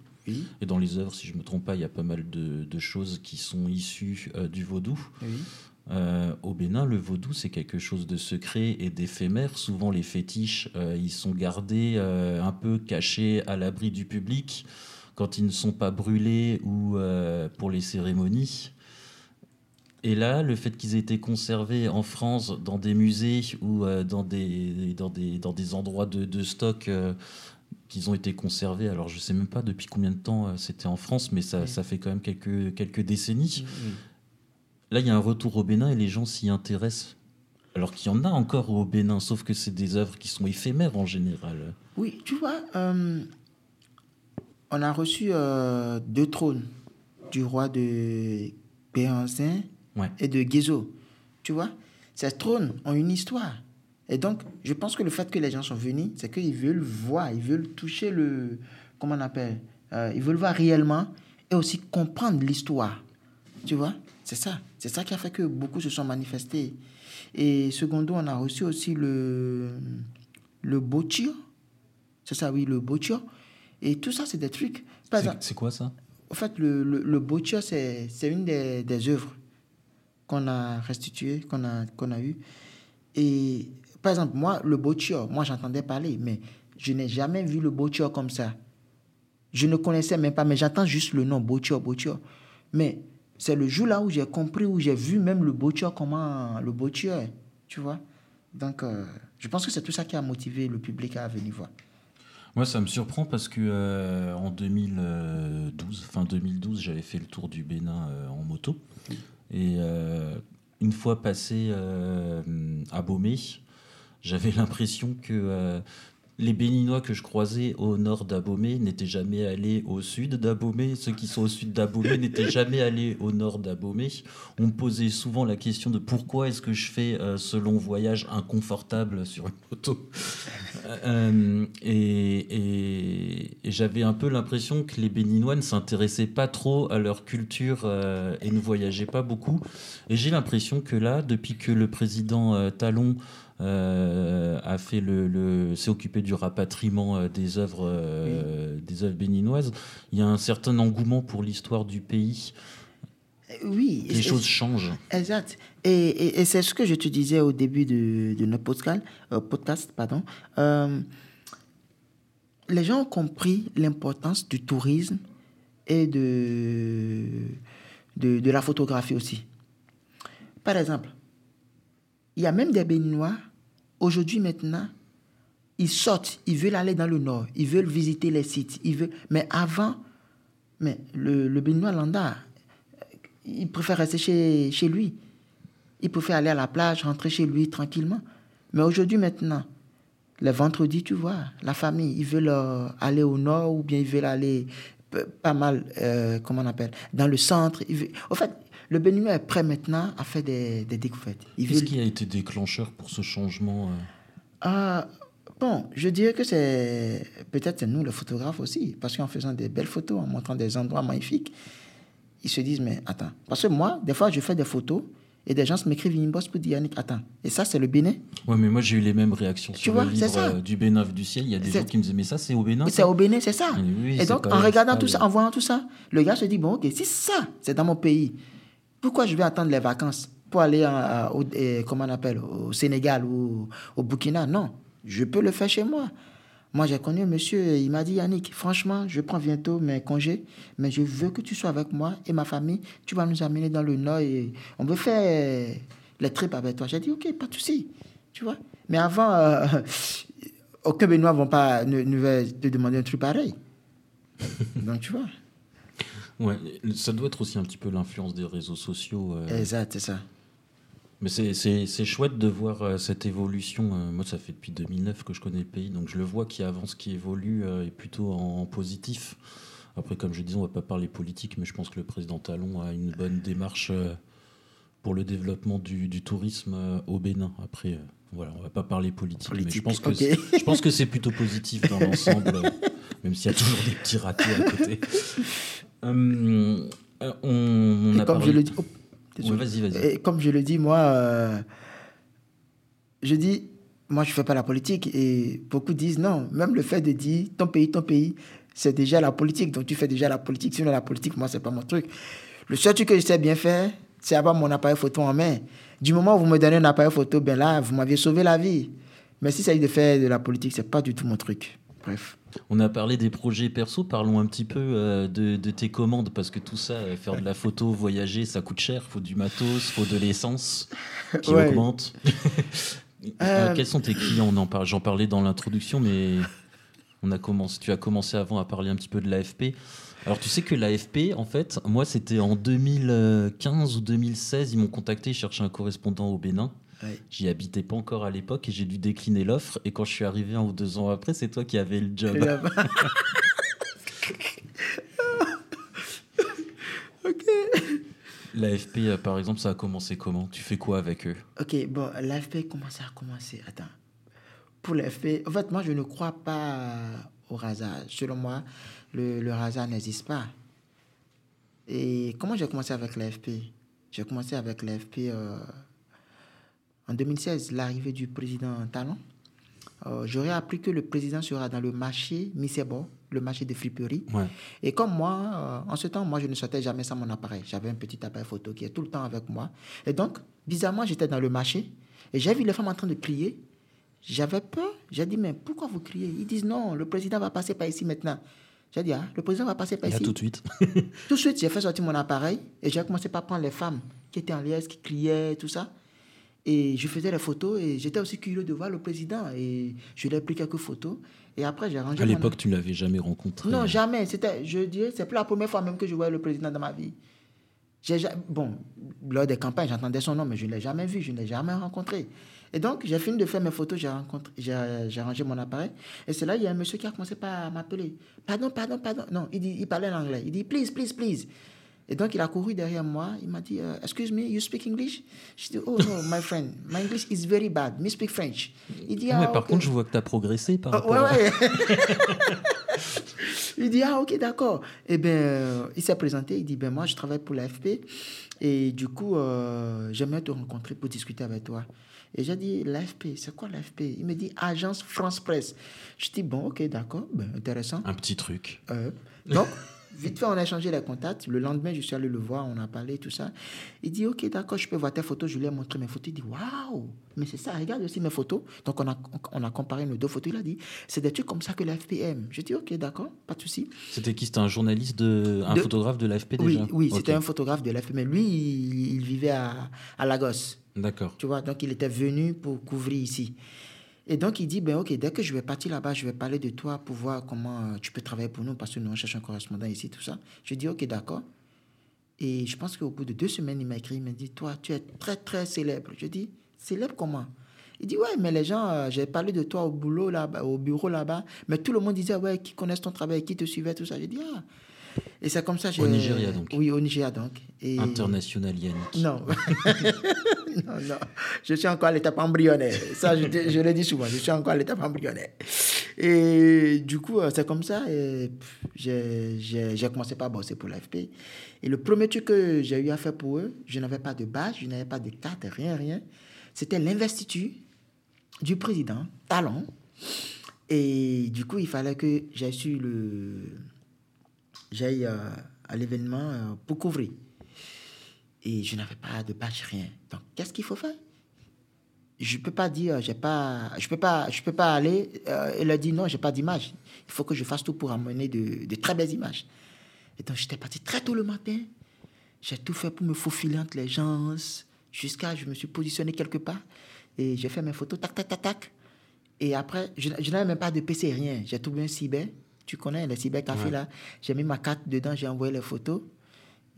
Et dans les œuvres, si je ne me trompe pas, il y a pas mal de, choses qui sont issues euh, du vaudou. Euh, au Bénin, le vaudou, c'est quelque chose de secret et d'éphémère. Souvent, les fétiches, euh, ils sont gardés euh, un peu cachés à l'abri du public quand ils ne sont pas brûlés ou pour les cérémonies. Et là, le fait qu'ils aient été conservés en France dans des musées ou dans, des, dans, des, dans des endroits de, de stock qu'ils ont été conservés. Alors, je ne sais même pas depuis combien de temps c'était en France, mais ça, ça, fait quand même quelques, quelques décennies. Là, il y a un retour au Bénin et les gens s'y intéressent. Alors qu'il y en a encore au Bénin, sauf que c'est des œuvres qui sont éphémères en général. Oui, tu vois, euh, on a reçu euh, deux trônes du roi de Et de Guézo. Tu vois, ces trônes ont une histoire. Et donc, je pense que le fait que les gens sont venus, c'est qu'ils veulent voir, ils veulent toucher le. Comment on appelle euh, Ils veulent voir réellement et aussi comprendre l'histoire. Tu vois c'est ça. C'est ça qui a fait que beaucoup se sont manifestés. Et secondo, on a reçu aussi le, le C'est ça, oui, le bouture. Et tout ça, c'est des trucs. C'est quoi ça? En fait, le, le, c'est une des, des œuvres qu'on a restituées, qu'on a, qu'on a eues. Et par exemple, moi, le bouture, moi, j'entendais parler, mais je n'ai jamais vu le bouture comme ça. Je ne connaissais même pas, mais j'entends juste le nom bouture, bouture. Mais c'est le jour là où j'ai compris, où j'ai vu même le bouture, comment le bouture, tu vois. Donc, euh, je pense que c'est tout ça qui a motivé le public à venir voir. Moi, ça me surprend parce que euh, en 2012, fin 2012, j'avais fait le tour du Bénin euh, en moto. Et une fois passé à Baumé, j'avais l'impression que les Béninois que je croisais au nord d'Abomey n'étaient jamais allés au sud d'Abomey. Ceux qui sont au sud d'Abomey n'étaient jamais allés au nord d'Abomey. On me posait souvent la question de pourquoi est-ce que je fais euh, ce long voyage inconfortable sur une moto. Euh, et, j'avais un peu l'impression que les Béninois ne s'intéressaient pas trop à leur culture euh, et ne voyageaient pas beaucoup. Et j'ai l'impression que là, depuis que le président Talon euh, a fait le, s'est occupé du rapatriement euh, des œuvres, euh, des œuvres béninoises. Il y a un certain engouement pour l'histoire du pays. Oui. Les choses changent. Exact. Et, et, c'est ce que je te disais au début de, de notre podcast. podcast pardon. les gens ont compris l'importance du tourisme et de, de, de la photographie aussi. Par exemple, il y a même des Béninois Aujourd'hui, maintenant, ils sortent, ils veulent aller dans le nord, ils veulent visiter les sites, ils veulent... mais avant, mais le, le Béninois il préfère rester chez, chez lui. Il préfère aller à la plage, rentrer chez lui tranquillement. Mais aujourd'hui, maintenant, le vendredi, tu vois, la famille, ils veulent euh, aller au nord ou bien ils veulent aller pas mal, euh, comment on appelle, dans le centre. En fait, le Béninois est prêt maintenant à faire des, découvertes. Qu'est-ce qui a été déclencheur pour ce changement euh? ah, Bon, je dirais que c'est peut-être nous, les photographes aussi, parce qu'en faisant des belles photos, en montrant des endroits magnifiques, ils se disent, mais attends, parce que moi, des fois, je fais des photos et des gens m'écrivent une bosse pour dire, Yannick, attends, et ça, c'est le Bénin Oui, mais moi, j'ai eu les mêmes réactions tu sur vois, le livre euh, du Bénin du ciel. Il y a des gens qui me disaient, mais ça, c'est au Bénin C'est au Bénin, c'est ça. et donc, en regardant tout ça, en voyant tout ça, le gars se dit, bon, ok, si ça, c'est dans mon pays, pourquoi je vais attendre les vacances pour aller au, comment on appelle, au Sénégal ou au Burkina? Non, je peux le faire chez moi. Moi, j'ai connu un monsieur, il m'a dit, Yannick, franchement, je prends bientôt mes congés, mais je veux que tu sois avec moi et ma famille. Tu vas nous amener dans le Nord et on veut faire les trips avec toi. J'ai dit, OK, pas de souci. Tu vois Mais avant, euh, aucun Benoît ne ne, te demander un truc pareil. Donc, tu vois Ouais, ça doit être aussi un petit peu l'influence des réseaux sociaux. Euh. Exact, c'est ça. Mais c'est chouette de voir euh, cette évolution. Euh. moi, ça fait depuis 2009 que je connais le pays, donc je le vois qui avance, qui évolue, et plutôt en, positif. Après, comme je disais, on ne va pas parler politique, mais je pense que le président Talon a une bonne démarche pour le développement du, tourisme au Bénin. Après, voilà, on va pas parler politique, mais je pense que je pense que c'est plutôt positif dans l'ensemble, même s'il y a toujours des petits ratés à côté. Euh, euh, on, a comme je le dis, oh, vas-y, vas-y. comme je le dis, moi, euh, je dis, moi, je fais pas la politique et beaucoup disent non. Même le fait de dire ton pays, ton pays, c'est déjà la politique. Donc tu fais déjà la politique. Sinon la politique, moi, c'est pas mon truc. Le seul truc que je sais bien faire, c'est avoir mon appareil photo en main. Du moment où vous me donnez un appareil photo, ben là, vous m'aviez sauvé la vie. Mais si ça de faire de la politique, c'est pas du tout mon truc. Bref. On a parlé des projets perso, parlons un petit peu euh, de, tes commandes, parce que tout ça, euh, faire de la photo, voyager, ça coûte cher, faut du matos, faut de l'essence qui augmente. Euh, quels sont tes clients? J'en parlais dans l'introduction, mais on a commencé, tu as commencé avant à parler un petit peu de l'AFP. Alors tu sais que l'AFP, en fait, moi c'était en 2015 ou 2016, ils m'ont contacté, ils cherchaient un correspondant au Bénin. J'y habitais pas encore à l'époque et j'ai dû décliner l'offre. Et quand je suis arrivé un ou deux ans après, c'est toi qui avais le job. ok. L'AFP, euh, par exemple, ça a commencé comment? Tu fais quoi avec eux? Ok, bon, l'AFP, comment ça a commencé? Attends. Pour l'AFP, en fait, moi, je ne crois pas au hasard. Selon moi, le, le hasard n'existe pas. Et comment j'ai commencé avec l'AFP J'ai commencé avec l'AFP euh, en 2016, l'arrivée du président Talon. Euh, j'aurais appris que le président sera dans le marché Misebo, le marché de friperie. Et comme moi, euh, en ce temps, moi, je ne sortais jamais sans mon appareil. J'avais un petit appareil photo qui est tout le temps avec moi. Et donc, bizarrement, j'étais dans le marché et j'ai vu les femmes en train de crier. J'avais peur. J'ai dit, mais pourquoi vous criez? Ils disent, non, le président va passer par ici maintenant. J'ai dit, ah, le président va passer par ici. tout de suite. tout de suite, j'ai fait sortir mon appareil et j'ai commencé par prendre les femmes qui étaient en liesse, qui criaient, tout ça. Et je faisais les photos et j'étais aussi curieux de voir le président. Et je lui ai pris quelques photos. Et après, j'ai rangé. À l'époque, tu ne l'avais jamais rencontré Non, jamais. C'était, je dirais, c'est plus la première fois même que je voyais le président dans ma vie. J'ai, bon, lors des campagnes, j'entendais son nom, mais je ne l'ai jamais vu, je ne l'ai jamais rencontré. Et donc, j'ai fini de faire mes photos, j'ai, rangé mon appareil. Et c'est là, il y a un monsieur qui a commencé par m'appeler. Pardon, pardon, pardon. Non, il, dit, il parlait en anglais. Il dit, please, please, please. Et donc, il a couru derrière moi. Il m'a dit, euh, Excuse me, you speak English? Je dis, Oh no, my friend, my English is very bad. Me speak French. Il dit, ah, mais par contre, je vois que tu as progressé par ah, rapport ouais, ouais. il dit, Ah, ok, d'accord. Et eh bien, euh, il s'est présenté. Il dit, Ben, moi, je travaille pour l'AFP. Et du coup, euh, j'aimerais te rencontrer pour discuter avec toi. Et j'ai dit, l'AFP, c'est quoi l'AFP Il me dit, Agence France Presse. Je dis, bon, ok, d'accord, ben, intéressant. Un petit truc. donc, Vite fait, on a échangé les contacts. Le lendemain, je suis allé le voir, on a parlé, tout ça. Il dit, OK, d'accord, je peux voir tes photos. Je lui ai montré mes photos. Il dit, waouh, mais c'est ça, regarde aussi mes photos. Donc, on a, on a comparé nos deux photos. Il a dit, c'est des trucs comme ça que l'AFPM. Je dis, OK, d'accord, pas de souci. C'était qui? C'était un journaliste, de, un photographe de l'AFP déjà Oui, oui c'était un photographe de l'AFP. Mais lui, il, vivait à, à Lagos. D'accord. Tu vois, donc il était venu pour couvrir ici. Et donc, il dit, ben, OK, dès que je vais partir là-bas, je vais parler de toi pour voir comment euh, tu peux travailler pour nous, parce que nous, on cherche un correspondant ici, tout ça. Je dis, OK, d'accord. Et je pense qu'au bout de deux semaines, il m'a écrit, il m'a dit, toi, tu es très, très célèbre. Je dis, célèbre comment? Il dit, ouais, mais les gens, euh, j'ai parlé de toi au boulot là-bas, au bureau là-bas, mais tout le monde disait, ouais, qui connaissent ton travail, qui te suivait, tout ça. Je dis, ah. Et c'est comme ça. Au Nigeria, donc. Oui, au Nigeria, donc. Et... International Yannick. Non. non, non. Je suis encore à l'étape embryonnaire. Ça, je, je le dis souvent. Je suis encore à l'étape embryonnaire. Et du coup, euh, c'est comme ça. J'ai commencé par bosser pour l'AFP. Et le premier truc que j'ai eu à faire pour eux, je n'avais pas de base, je n'avais pas de carte, rien, rien. C'était l'investiture du président Talon. Et du coup, il fallait que j'ai su le j'aille euh, à l'événement euh, pour couvrir. Et je n'avais pas de badge, rien. Donc, qu'est-ce qu'il faut faire? Je ne peux pas dire, j'ai pas, je peux pas, je peux pas aller. Elle a dit non, j'ai pas d'image. Il faut que je fasse tout pour amener de, de très belles images. Et donc, j'étais parti très tôt le matin. J'ai tout fait pour me faufiler entre les gens, jusqu'à je me suis positionné quelque part. Et j'ai fait mes photos, tac, tac, tac, tac. Et après, je, je n'avais même pas de PC, rien. J'ai trouvé un cyber tu connais les cybercafés là. J'ai mis ma carte dedans, j'ai envoyé les photos.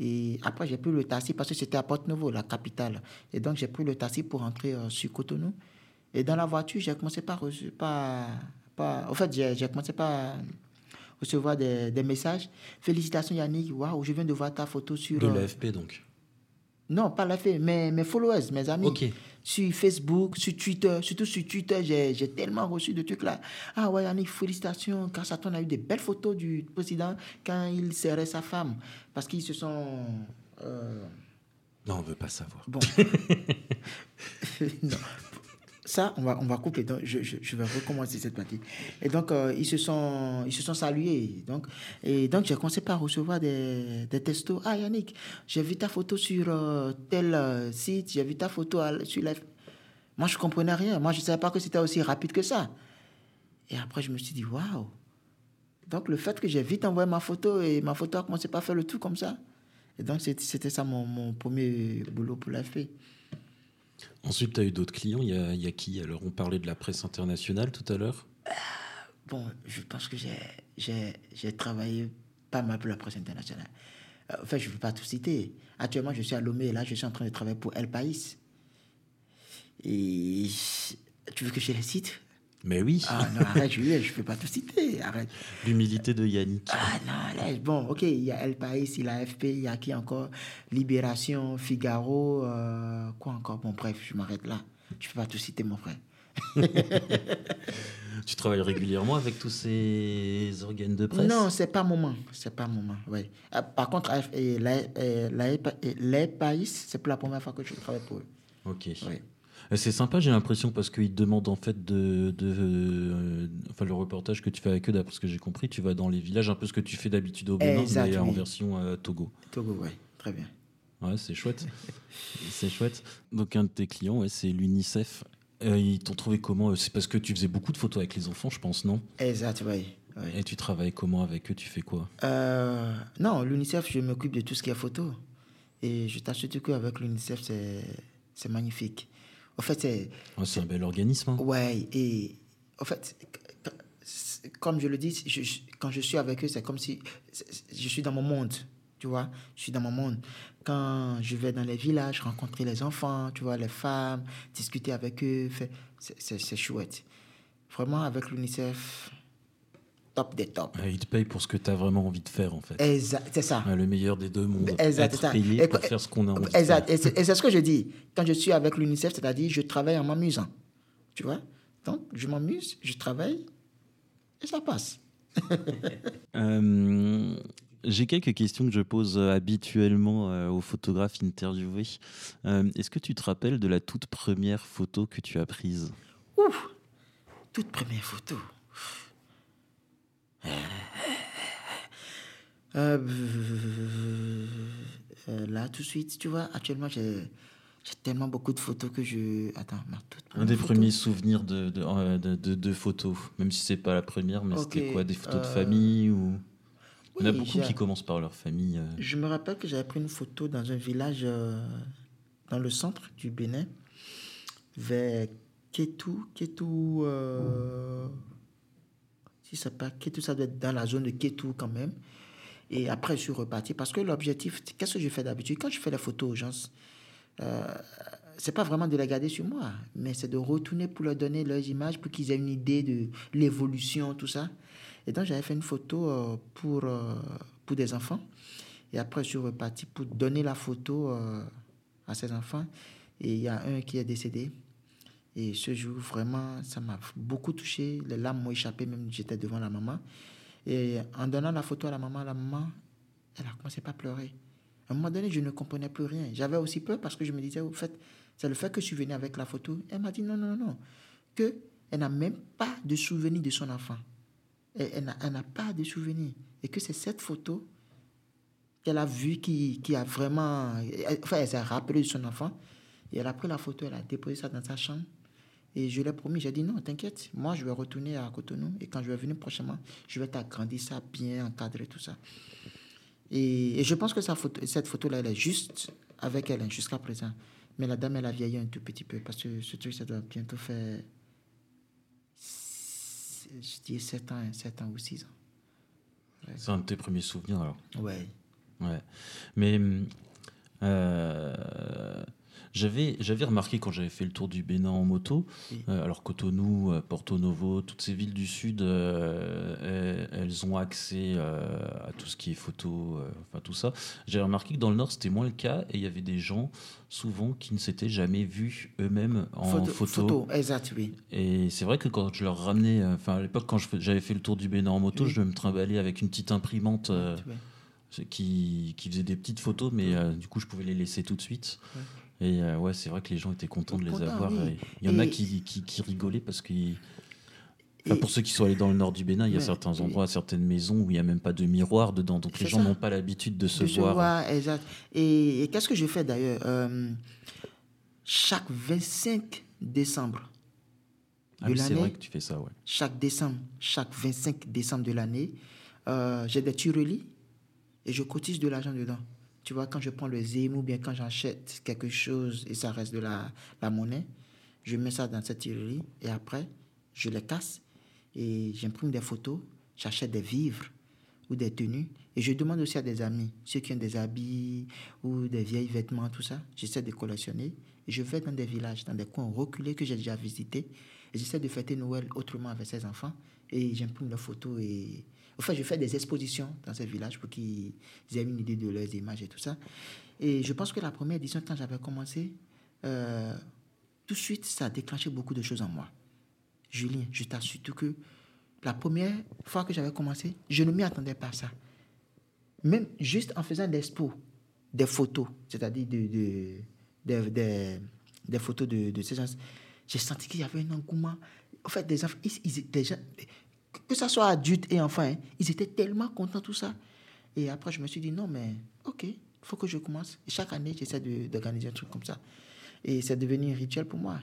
Et après, j'ai pris le taxi parce que c'était à Porte-Nouveau, la capitale. Et donc, j'ai pris le taxi pour rentrer euh, sur Cotonou. Et dans la voiture, j'ai commencé par, par, par. En fait, j'ai commencé par recevoir des, des, messages. Félicitations Yannick, waouh, je viens de voir ta photo sur. De euh, l'AFP donc Non, pas l'AFP, mais mes followers, mes amis. Sur Facebook, sur Twitter, surtout sur Twitter, j'ai tellement reçu de trucs là. Ah ouais, Yannick, félicitations. On a eu des belles photos du président quand il serrait sa femme. Parce qu'ils se sont. Euh, non, on veut pas savoir. Bon. non. Ça, on va, on va couper. Donc, je, je, vais recommencer cette partie. Et donc, euh, ils, se sont, ils se sont salués. Donc, et donc, j'ai commencé par recevoir des, des textos. Ah, Yannick, j'ai vu ta photo sur euh, tel euh, site, j'ai vu ta photo sur la... Moi, je comprenais rien. Moi, je ne savais pas que c'était aussi rapide que ça. Et après, je me suis dit, waouh. Donc, le fait que j'ai vite envoyé ma photo et ma photo a commencé par faire le tout comme ça. Et donc, c'était ça mon, mon premier boulot pour l'AFP. Ensuite, tu as eu d'autres clients. Il y a, qui? Alors, on parlait de la presse internationale tout à l'heure. Bon, je pense que j'ai- travaillé pas mal pour la presse internationale. Euh, Enfin, je ne veux pas tout citer. Actuellement, je suis à Lomé là, je suis en train de travailler pour El País. Et tu veux que je les cite? Mais oui, Ah non, arrête, je ne peux pas tout citer. Arrête. l'humilité de Yannick. Ah non, là, bon, ok, il y a El País, il y a AFP, il y a qui encore? Libération, Figaro, euh, quoi encore? Bon, bref, je m'arrête là. Je ne peux pas tout citer, mon frère. Tu travailles régulièrement avec tous ces organes de presse? Non, c'est pas moment. C'est pas moment. Ouais. Ah, Par contre, pays, c'est pour la première fois que je travaille pour eux. Ok. Ouais. Euh, C'est sympa, j'ai l'impression, parce qu'ils demandent en fait de. de euh, enfin, le reportage que tu fais avec eux, d'après ce que j'ai compris, tu vas dans les villages, un peu ce que tu fais d'habitude au Bénin, mais en oui. version euh, Togo. Togo, ouais. Très bien. Ouais, c'est chouette. c'est chouette. Donc, un de tes clients, ouais, c'est l'UNICEF. Euh, ils t'ont trouvé comment C'est parce que tu faisais beaucoup de photos avec les enfants, je pense, non? Exact, oui. Et tu travailles comment avec eux? Tu fais quoi? Euh, non, l'UNICEF, je m'occupe de tout ce qui est photo. Et je t'assure qu'avec l'UNICEF, c'est magnifique. En fait, c'est. Ouais, C'est un bel organisme. hein. Ouais, et en fait, comme je le dis, je- je- quand je suis avec eux, c'est comme si je suis dans mon monde, tu vois, je suis dans mon monde. Quand je vais dans les villages, rencontrer les enfants, tu vois, les femmes, discuter avec eux, c'est chouette. Vraiment, avec l'UNICEF, top des tops. Ils te payent pour ce que tu as vraiment envie de faire, en fait. Exact, c'est ça. Le meilleur des deux mondes. Exact, Être payé Et pour faire ce qu'on a envie de Exact. faire. Et c'est et c'est ce que je dis. Quand je suis avec l'UNICEF, c'est-à-dire, je travaille en m'amusant. Tu vois? Donc, je m'amuse, je travaille, et ça passe. Euh, J'ai quelques questions que je pose euh, habituellement euh, aux photographes interviewés. Euh, Est-ce que tu te rappelles de la toute première photo que tu as prise? Ouf Toute première photo. Euh, euh, là, tout de suite, tu vois, actuellement, j'ai j'ai tellement beaucoup de photos que je... Attends, ma toute Un des photo. premiers souvenirs de, de, euh, de- de- de photos, même si c'est pas la première, mais c'était quoi Des photos de euh, famille ou... Il y en a beaucoup qui commencent par leur famille. euh. Je me rappelle que j'avais pris une photo dans un village euh, dans le centre du Bénin, vers Kétou. Kétou, euh, si c'est pas ça doit être dans la zone de Kétou quand même. Et après, je suis reparti parce que l'objectif, qu'est-ce que je fais d'habitude? Quand je fais les photos aux gens, euh, c'est pas vraiment de les garder sur moi, mais c'est de retourner pour leur donner leurs images pour qu'ils aient une idée de l'évolution, tout ça. Et donc, j'avais fait une photo euh, pour, euh, pour des enfants. Et après, je suis reparti pour donner la photo euh, à ces enfants. Et il y a un qui est décédé. Et ce jour, vraiment, ça m'a beaucoup touché. Les larmes m'ont échappé, même j'étais devant la maman. Et en donnant la photo à la maman, la maman, elle a commencé par pleurer. À un moment donné, je ne comprenais plus rien. J'avais aussi peur parce que je me disais, au fait, c'est le fait que je suis venu avec la photo. Elle m'a dit non, non, non, que elle n'a même pas de souvenir de son enfant. Et elle n'a pas de souvenir. Et que c'est cette photo qu'elle a vue qui, qui a vraiment... Enfin, elle s'est rappelée de son enfant. Et elle a pris la photo, elle a déposé ça dans sa chambre. Et je lui ai promis, j'ai dit non, t'inquiète, moi je vais retourner à Cotonou et quand je vais venir prochainement, je vais t'agrandir ça, bien encadrer tout ça. Et, et je pense que sa photo, cette photo-là, elle est juste avec elle hein, jusqu'à présent. Mais la dame, elle a vieilli un tout petit peu parce que ce truc, ça doit bientôt faire, je dis 7 ans, 7 ans ou 6 ans. C'est un de tes premiers souvenirs alors. Ouais. Ouais. Mais hum, euh, j'avais j'avais remarqué quand j'avais fait le tour du Bénin en moto, Oui. euh, alors Cotonou, euh, Porto Novo, toutes ces villes du sud, euh, elles, ont accès à tout ce qui est photo, enfin tout ça. J'ai remarqué que dans le nord c'était moins le cas et il y avait des gens souvent qui ne s'étaient jamais vus eux-mêmes en photo. exact, oui. Et c'est vrai que quand je leur ramenais, enfin à l'époque quand j'avais fait le tour du Bénin en moto, Oui. je me trimballais avec une petite imprimante. qui, qui faisait des petites photos, mais euh, du coup, je pouvais les laisser tout de suite. Et euh, ouais, c'est vrai que les gens étaient contents de les Contents, avoir. oui. et Il y en a qui, qui, qui rigolaient parce. Enfin, Et- pour ceux qui sont allés dans le nord du Bénin, il y a Ouais, certains et- endroits, certaines maisons où il n'y a même pas de miroir dedans. Donc les gens n'ont pas l'habitude de se de voir. exact. Et, qu'est-ce que je fais d'ailleurs Euh, Chaque 25 décembre Ah de oui, c'est l'année, vrai que tu fais ça, ouais. chaque décembre, chaque 25 décembre de l'année, euh, j'ai des tueries et je cotise de l'argent dedans. Tu vois, quand je prends le ZEM ou bien quand j'achète quelque chose et ça reste de la, la monnaie, je mets ça dans cette tuerie et après, je les casse et j'imprime des photos, j'achète des vivres ou des tenues et je demande aussi à des amis, ceux qui ont des habits ou des vieilles vêtements, tout ça, j'essaie de collectionner et je vais dans des villages, dans des coins reculés que j'ai déjà visités et j'essaie de fêter Noël autrement avec ces enfants et j'imprime leurs photos et enfin je fais des expositions dans ces villages pour qu'ils aient une idée de leurs images et tout ça. Et je pense que la première édition, quand j'avais commencé, euh, tout de suite, ça a déclenché beaucoup de choses en moi. Julien, je t'assure que la première fois que j'avais commencé, je ne m'y attendais pas à ça. Même juste en faisant des expos, des photos, c'est-à-dire de, de- de- de- des photos de, de ces gens, j'ai senti qu'il y avait un engouement. En fait, des enfants, ils, ils- des gens, que ce soit adultes et enfants, hein, ils étaient tellement contents, tout ça. Et après, je me suis dit, non, mais ok, il faut que je commence. Et chaque année, j'essaie d'organiser un truc comme ça. Et c'est devenu un rituel pour moi.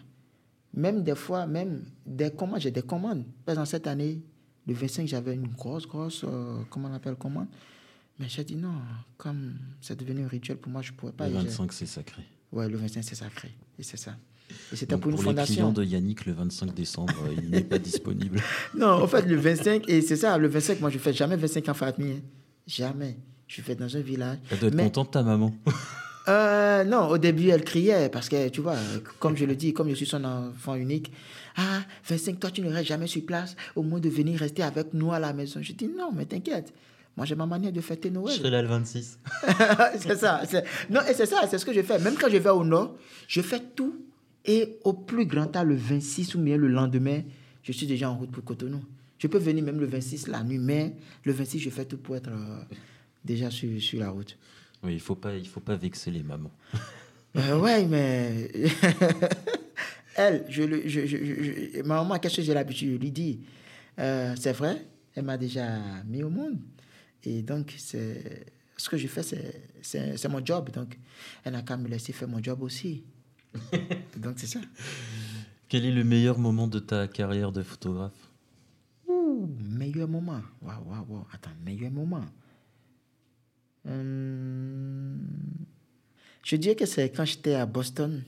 Même des fois, même des commandes, j'ai des commandes. Par exemple, cette année, le 25, j'avais une grosse, grosse, euh, comment on appelle, commande. Mais j'ai dit non, comme c'est devenu un rituel pour moi, je ne pourrais pas. Le Et j'ai- 25, c'est sacré. Ouais, le 25, c'est sacré. Et c'est ça. Et c'était Donc, pour une pour les clients fondation. de Yannick, le 25 décembre, euh, il n'est pas disponible. Non, en fait, le 25, et c'est ça, le 25, moi, je fais jamais 25 en famille. hein. Jamais. Je fais dans un village. Elle doit être Mais- contente, ta maman. Euh, non, au début, elle criait parce que, tu vois, comme je le dis, comme je suis son enfant unique, ah, 25, toi, tu ne restes jamais sur place, au moins de venir rester avec nous à la maison. Je dis, non, mais t'inquiète. Moi, j'ai ma manière de fêter Je Noël. serai là le 26. c'est ça. c'est- Non, et c'est ça, c'est ce que je fais. Même quand je vais au nord, je fais tout. Et au plus grand tard, le 26 ou bien le lendemain, je suis déjà en route pour Cotonou. Je peux venir même le 26 la nuit, mais le 26, je fais tout pour être euh, déjà sur, sur la route. Oui, il ne faut, pas- il faut pas vexer les mamans. Euh, ouais, mais. Elle, je, je, je, je- je- ma maman, qu'est-ce que j'ai l'habitude de lui dire? Euh, C'est vrai, elle m'a déjà mis au monde. Et donc, ce que je fais, c'est mon job. Donc, elle n'a qu'à me laisser faire mon job aussi. donc, c'est ça. Quel est le meilleur moment de ta carrière de photographe? Ouh, meilleur moment. Waouh, waouh, waouh. Attends, meilleur moment. Hum, je dirais que c'est quand j'étais à Boston.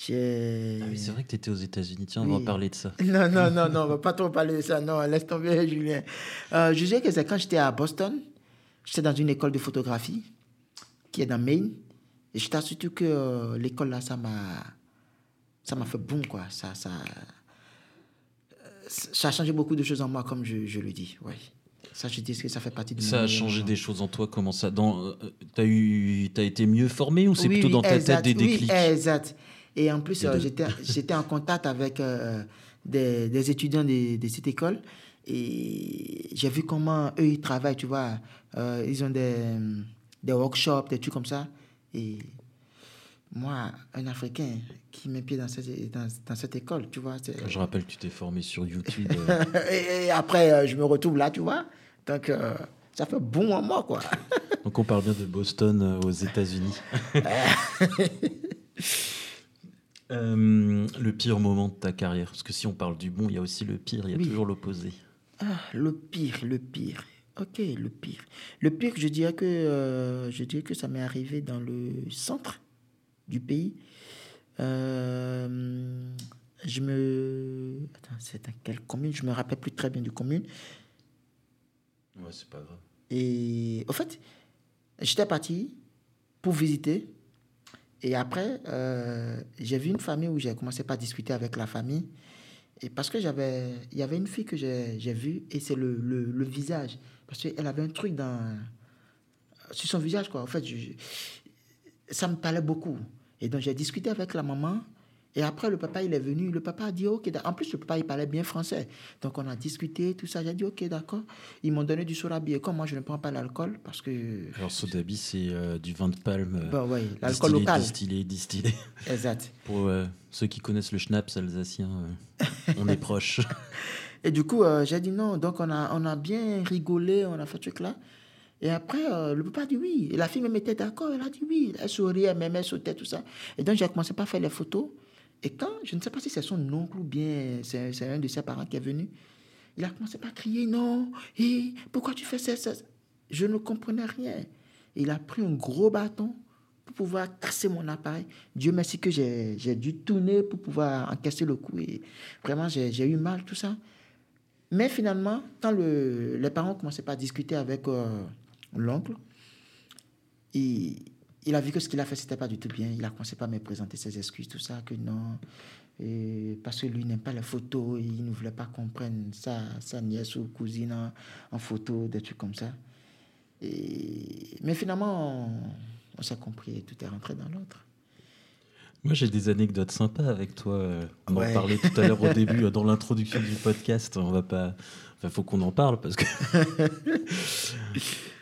Ah oui, c'est vrai que tu étais aux États-Unis. Tiens, on va parler de ça. Non, non, non, non, on va pas trop parler de ça. Non, laisse tomber, Julien. Euh, je dirais que c'est quand j'étais à Boston. J'étais dans une école de photographie qui est dans Maine. Et je t'assure que euh, l'école là, ça m'a, ça m'a fait boum, quoi. Ça, ça, euh, ça a changé beaucoup de choses en moi, comme je, je le dis. Ouais. Ça, je dis que ça fait partie de Ça a changé des choses en toi Comment ça dans, euh, t'as eu, t'as été mieux formé ou c'est Oui, plutôt oui, dans ta exact, tête des oui, déclics? exact. Et en plus, euh, j'étais, j'étais en contact avec euh, des, des étudiants de, de cette école et j'ai vu comment eux, ils travaillent, tu vois. Euh, ils ont des, des workshops, des trucs comme ça. Et moi, un Africain qui met pied dans cette, dans, dans cette école, tu vois. c'est- Je rappelle que tu t'es formé sur YouTube. euh, et, et après, euh, je me retrouve là, tu vois. Donc, euh, ça fait bon en moi, quoi. donc on parle bien de Boston euh, aux États-Unis. Le pire moment de ta carrière? Parce que si on parle du bon, il y a aussi le pire, il y a Oui. toujours l'opposé. Ah, le pire, le pire. Ok, le pire. Le pire, je dirais que, euh, je dirais que ça m'est arrivé dans le centre du pays. Euh, je me... Attends, c'est dans quelle commune? Je me rappelle plus très bien du commune. Ouais, c'est pas grave. Et au fait, j'étais parti pour visiter. Et après, euh, j'ai vu une famille où j'ai commencé par discuter avec la famille. Et parce que j'avais, il y avait une fille que j'ai, j'ai vue et c'est le, le, le visage. Parce qu'elle avait un truc dans, sur son visage, quoi. En fait, je- ça me parlait beaucoup. Et donc, j'ai discuté avec la maman Et après, le papa, il est venu. Le papa a dit, OK. En plus, le papa, il parlait bien français. Donc, on a discuté, tout ça. J'ai dit, OK, d'accord. Ils m'ont donné du sodabi. Et comme moi, je ne prends pas l'alcool, parce que. Alors, sodabi, c'est euh, du vin de palme. Bah, ouais, l'alcool local. Distillé, distillé. Exact. Pour euh, ceux qui connaissent le schnapps alsacien, euh, on est proche. Et du coup, j'ai dit non. Donc, on a, on a bien rigolé, on a fait ce truc-là. Et après, le papa a dit oui. Et la fille me mettait d'accord, elle a dit oui. Elle souriait, elle m'aimait, sautait, tout ça. Et donc, j'ai commencé par faire les photos. Et quand, je ne sais pas si c'est son oncle ou bien c'est un de ses parents qui est venu, il a commencé par crier non, et pourquoi tu fais ça, ça Je ne comprenais rien. il a pris un gros bâton pour pouvoir casser mon appareil. Dieu merci que j'ai dû tourner pour pouvoir encaisser le coup. Et vraiment, j'ai eu mal, tout ça. Mais finalement, quand le, les parents commençaient pas à discuter avec euh, l'oncle, il, a vu que ce qu'il a fait, c'était pas du tout bien. Il a commencé par me présenter ses excuses, tout ça, que non. Parce que lui n'aime pas les photos, il ne voulait pas qu'on prenne sa, sa nièce ou cousine en, photo, des trucs comme ça. Mais finalement, on, s'est compris et tout est rentré dans l'autre. Moi, j'ai des anecdotes sympas avec toi. On en parlait tout à l'heure au début, dans l'introduction du podcast. On va pas. Enfin, faut qu'on en parle parce que.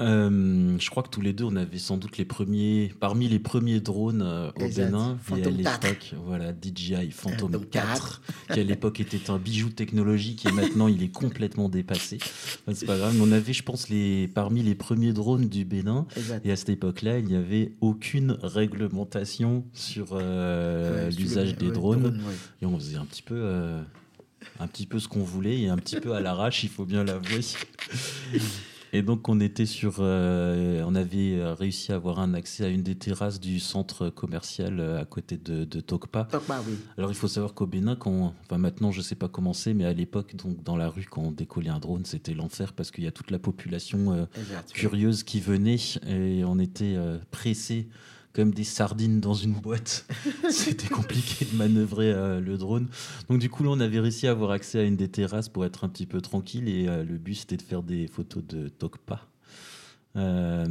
Euh, je crois que tous les deux, on avait sans doute les premiers, parmi les premiers drones euh, au Bénin. et à l'époque, voilà, DJI Phantom 4, qui à l'époque était un bijou technologique et maintenant il est complètement dépassé. c'est pas grave, mais on avait, je pense, les, parmi les premiers drones du Bénin. Et à cette époque-là, il n'y avait aucune réglementation sur euh, l'usage des drones. Et on faisait un petit peu un petit peu ce qu'on voulait et un petit peu à l'arrache, il faut bien l'avouer. Et donc on était sur, euh, on avait réussi à avoir un accès à une des terrasses du centre commercial euh, à côté de, de Tokpa. Tokpa, oui. Alors il faut savoir qu'au Bénin, quand, enfin maintenant je sais pas comment c'est, mais à l'époque donc dans la rue quand on décollait un drone, c'était l'enfer parce qu'il y a toute la population euh, curieuse qui venait et on était pressé comme des sardines dans une boîte. C'était compliqué de manœuvrer euh, le drone. Donc du coup, là, on avait réussi à avoir accès à une des terrasses pour être un petit peu tranquille. Et euh, le but, c'était de faire des photos de Tokpa. Euh,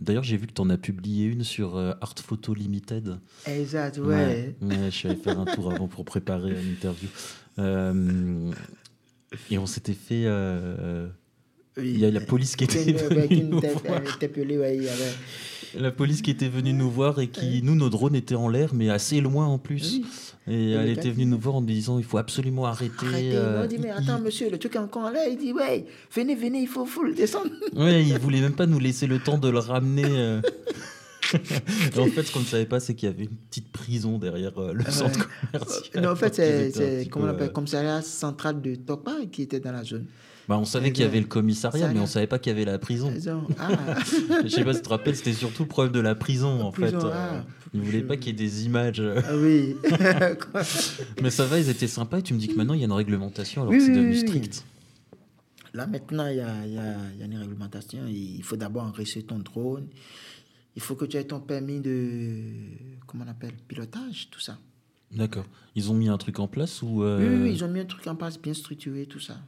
d'ailleurs, j'ai vu que tu en as publié une sur Art Photo Limited. Exact, ouais. je suis allé faire un tour avant pour préparer l'interview. et on s'était fait... Il y a la police qui était venue la police qui était venue nous voir et qui, nous, nos drones étaient en l'air, mais assez loin en plus. Et elle était venue nous voir en nous disant il faut absolument arrêter. Arrêtez. Euh, dit mais attends, monsieur, le truc est encore là. Il dit ouais, venez, venez, il faut, faut le descendre. Ouais, il voulait même pas nous laisser le temps de le ramener. Euh. en fait, ce qu'on ne savait pas, c'est qu'il y avait une petite prison derrière euh, le centre commercial. Non, en fait, c'est comment on appelle, commissariat central de Tokpa qui était dans la zone. Bah, on savait qu'il y avait le commissariat, mais on savait pas qu'il y avait la prison. Ah. je sais pas si tu te rappelles, c'était surtout le problème de la prison, en fait. Ah. Ils voulaient pas qu'il y ait des images. Ah oui. mais ça va, ils étaient sympas. Et tu me dis que maintenant, il y a une réglementation, alors que c'est devenu strict. Là, maintenant, il y a, y, a, y a, une réglementation. Il faut d'abord enregistrer ton drone. Il faut que tu aies ton permis de. Comment on appelle Pilotage, tout ça. D'accord. Ils ont mis un truc en place ou. Oui, oui, euh, ils ont mis un truc en place bien structuré, tout ça.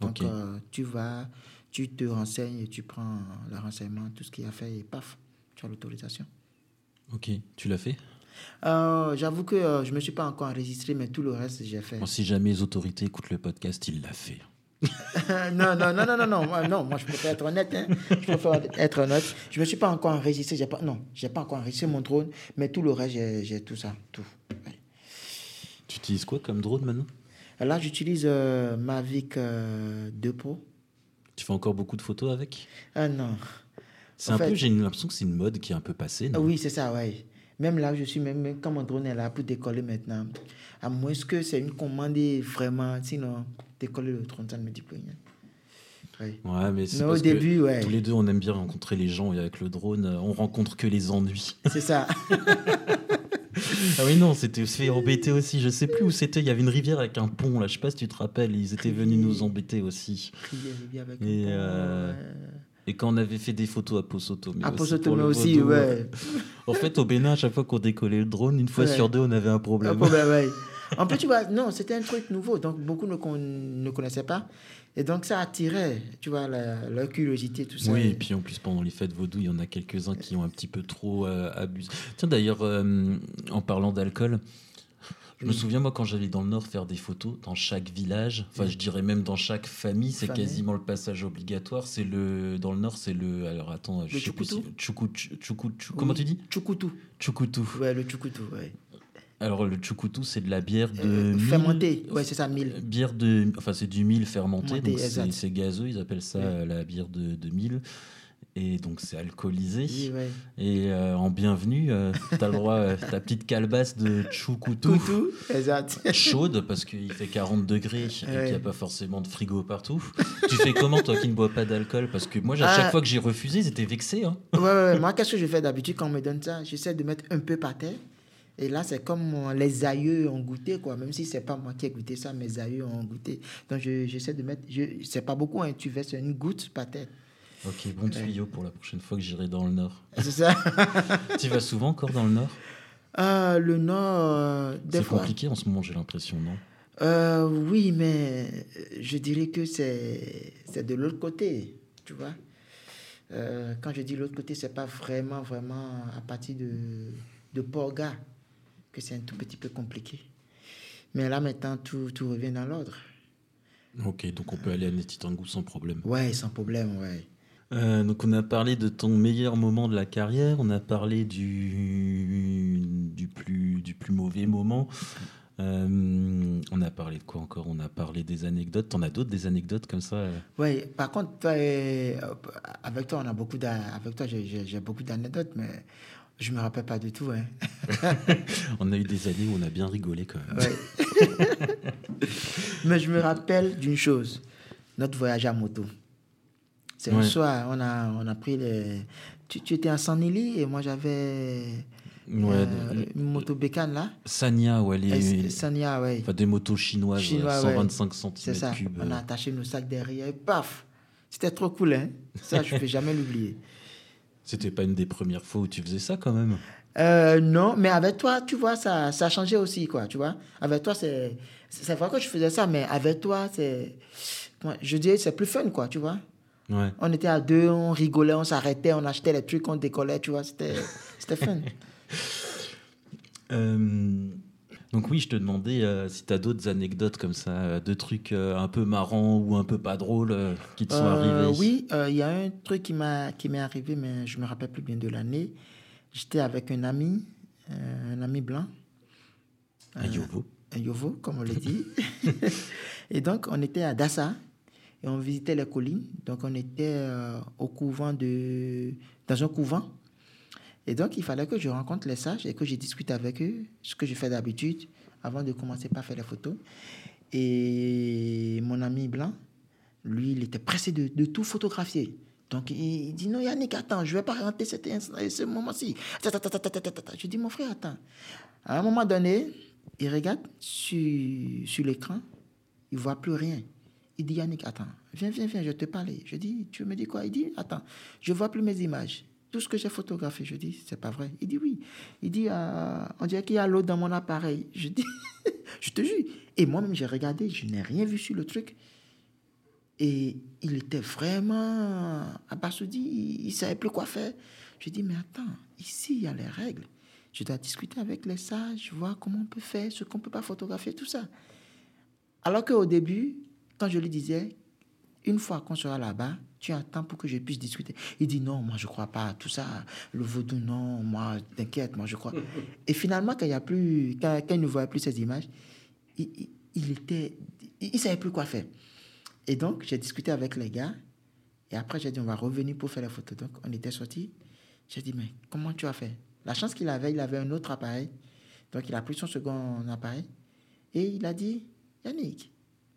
Donc, euh, tu vas, tu te renseignes et tu prends le renseignement, tout ce qu'il a fait et paf, tu as l'autorisation. Ok, tu l'as fait? Euh, J'avoue que euh, je ne me suis pas encore enregistré, mais tout le reste, j'ai fait. si jamais les autorités écoutent le podcast, il l'a fait. non, non, non, non, non, non, moi, non, moi je préfère être honnête. Hein. Je préfère être honnête. Je ne me suis pas encore enregistré. J'ai pas, non, je n'ai pas encore enregistré mon drone, mais tout le reste, j'ai tout ça. Tout. Tu utilises quoi comme drone maintenant? Là, j'utilise euh, Mavic 2 euh, Pro. Tu fais encore beaucoup de photos avec? Ah non. C'est un peu, j'ai l'impression que c'est une mode qui est un peu passée. Non? Oui, c'est ça, oui. Même là, je suis même, quand mon drone est là pour décoller maintenant, à moins que c'est une commande vraiment, sinon décoller le drone, ça ne me dit plus rien. Ouais, mais, c'est au début, ouais. tous les deux, on aime bien rencontrer les gens et avec le drone, on rencontre que les ennuis. C'est ça. ah oui, non, c'était fait embêter aussi. Je sais plus où c'était. Il y avait une rivière avec un pont, là. Je sais pas si tu te rappelles. Ils étaient venus nous embêter aussi. et, euh, et quand on avait fait des photos à Posotomé À Posotomé aussi, ouais. en fait, au Bénin, à chaque fois qu'on décollait le drone, une fois sur deux, on avait un problème. Un problème, ouais. En plus, tu vois, non, c'était un truc nouveau, donc beaucoup ne, con- ne connaissaient pas. Et donc, ça attirait, tu vois, la- leur curiosité, tout ça. Oui, et puis en plus, pendant les fêtes vaudou, il y en a quelques-uns qui ont un petit peu trop euh, abusé. Tiens, d'ailleurs, euh, en parlant d'alcool, je me Oui. souviens, moi, quand j'allais dans le Nord faire des photos, dans chaque village, enfin, je dirais même dans chaque famille, c'est quasiment le passage obligatoire. C'est le, dans le Nord, c'est le. Alors attends, je Le sais plus. si- tchou- Comment tu dis? Tchoukoutou. Tchoukoutou. Ouais, le tchoukoutou, ouais. Alors, le tchoukoutou, c'est de la bière de. Euh, mil- fermenté, ouais, c'est ça, mille. Euh, Bière de. Enfin, c'est du mil fermenté, donc c'est gazeux, ils appellent ça la bière de, de mil. Et donc, c'est alcoolisé. Oui, ouais. Et euh, en bienvenue, euh, t'as le droit, euh, ta petite calebasse de exact. chaude parce qu'il fait 40 degrés et qu'il n'y a Ouais. pas forcément de frigo partout. tu fais comment toi qui ne bois pas d'alcool? Parce que moi, à chaque Ah. fois que j'ai refusé, ils étaient vexés. Hein. Ouais, ouais, ouais. Moi, qu'est-ce que je fais d'habitude quand on me donne ça? J'essaie de mettre un peu par terre. Et là, c'est comme euh, les aïeux ont goûté, quoi. Même si c'est pas moi qui ai goûté ça, mes aïeux ont goûté. Donc, je- j'essaie de mettre. Je, c'est pas beaucoup, hein. Tu verses une goutte par terre. Ok, bon tuyau pour la prochaine fois que j'irai dans le Nord. C'est ça tu vas souvent encore dans le Nord? Ah, Le Nord, euh, des C'est compliqué en ce moment, j'ai l'impression, non? Euh, oui, mais je dirais que c'est c'est de l'autre côté, tu vois. Euh, quand je dis l'autre côté, c'est pas vraiment, vraiment à partir de, de Porga que c'est un tout petit peu compliqué. Mais là, maintenant, tout, tout revient dans l'ordre. Ok, donc on peut aller à Netitangou sans problème. Ouais, sans problème, ouais. Euh, donc on a parlé de ton meilleur moment de la carrière, on a parlé du, du, plus, du plus mauvais moment. Euh, on a parlé de quoi encore? On a parlé des anecdotes. T'en as d'autres des anecdotes comme ça? Ouais, par contre, toi, euh, avec toi, on a beaucoup avec toi, j'ai beaucoup d'anecdotes, mais je me rappelle pas du tout, hein. On a eu des années où on a bien rigolé quand même. Ouais. Mais je me rappelle d'une chose, notre voyage à moto. C'est un Ouais. soir, on a, on a pris les... Tu, tu étais à Sanili et moi j'avais Ouais, euh, une moto bécane là. Sanya, ouais, les, Et Sania, ouais. enfin, des motos chinoises, Chinois, ouais, ouais. 125 C'est ça. cm3. On a attaché nos sacs derrière et paf C'était trop cool, hein. Ça, je ne vais jamais l'oublier. C'était pas une des premières fois où tu faisais ça quand même Euh, non, mais avec toi, tu vois, ça, ça a changé aussi, quoi, tu vois. Avec toi, c'est... C'est vrai que je faisais ça, mais avec toi, c'est... Je dirais, c'est plus fun, quoi, tu vois. Ouais. On était à deux, on rigolait, on s'arrêtait, on achetait les trucs, on décollait, tu vois, c'était c'était fun. Euh, donc oui, je te demandais euh, si tu as d'autres anecdotes comme ça, euh, de trucs euh, un peu marrants ou un peu pas drôles euh, qui te sont arrivés. oui, il y a un truc qui m'a qui m'est arrivé, mais je me rappelle plus bien de l'année. J'étais avec un ami, un ami blanc, À Yovo. un Yovo, comme on le dit. et donc, on était à Dassa et on visitait les collines. Donc, on était au couvent de... dans un couvent. Et donc, il fallait que je rencontre les sages et que je discute avec eux, ce que je fais d'habitude, avant de commencer par faire les photos. Et mon ami blanc, lui, il était pressé de, tout photographier. Donc, il, dit, non, Yannick, attends, je ne vais pas rentrer cet instant- ce moment-ci. Je dis, mon frère, attends. À un moment donné, il regarde sur, sur l'écran, il ne voit plus rien. Il dit, Yannick, attends, viens, viens, viens, je te parle. Je dis, tu me dis quoi? Il dit, attends, je ne vois plus mes images. Tout ce que j'ai photographié, je dis, c'est pas vrai. Il dit, oui. Il dit, euh, on dirait qu'il y a l'eau dans mon appareil. Je dis, je te jure. Et moi-même, j'ai regardé, je n'ai rien vu sur le truc. Et il était vraiment abasourdi, il savait plus quoi faire. Je dis, mais attends, ici, il y a les règles. Je dois discuter avec les sages, voir comment on peut faire, ce qu'on peut pas photographier, tout ça. Alors qu'au début, quand je lui disais, une fois qu'on sera là-bas, tu attends pour que je puisse discuter. Il dit, non, moi, je ne crois pas à tout ça. Le vaudou, non, moi, t'inquiète, moi, je crois. Et finalement, quand il, y a plus, quand, quand il ne voyait plus ces images, il, il- il était, il ne savait plus quoi faire. Et donc, j'ai discuté avec les gars. Et après, j'ai dit, on va revenir pour faire la photo. Donc, on était sortis. J'ai dit, mais comment tu as fait La chance qu'il avait, il avait un autre appareil. Donc, il a pris son second appareil. Et il a dit, Yannick,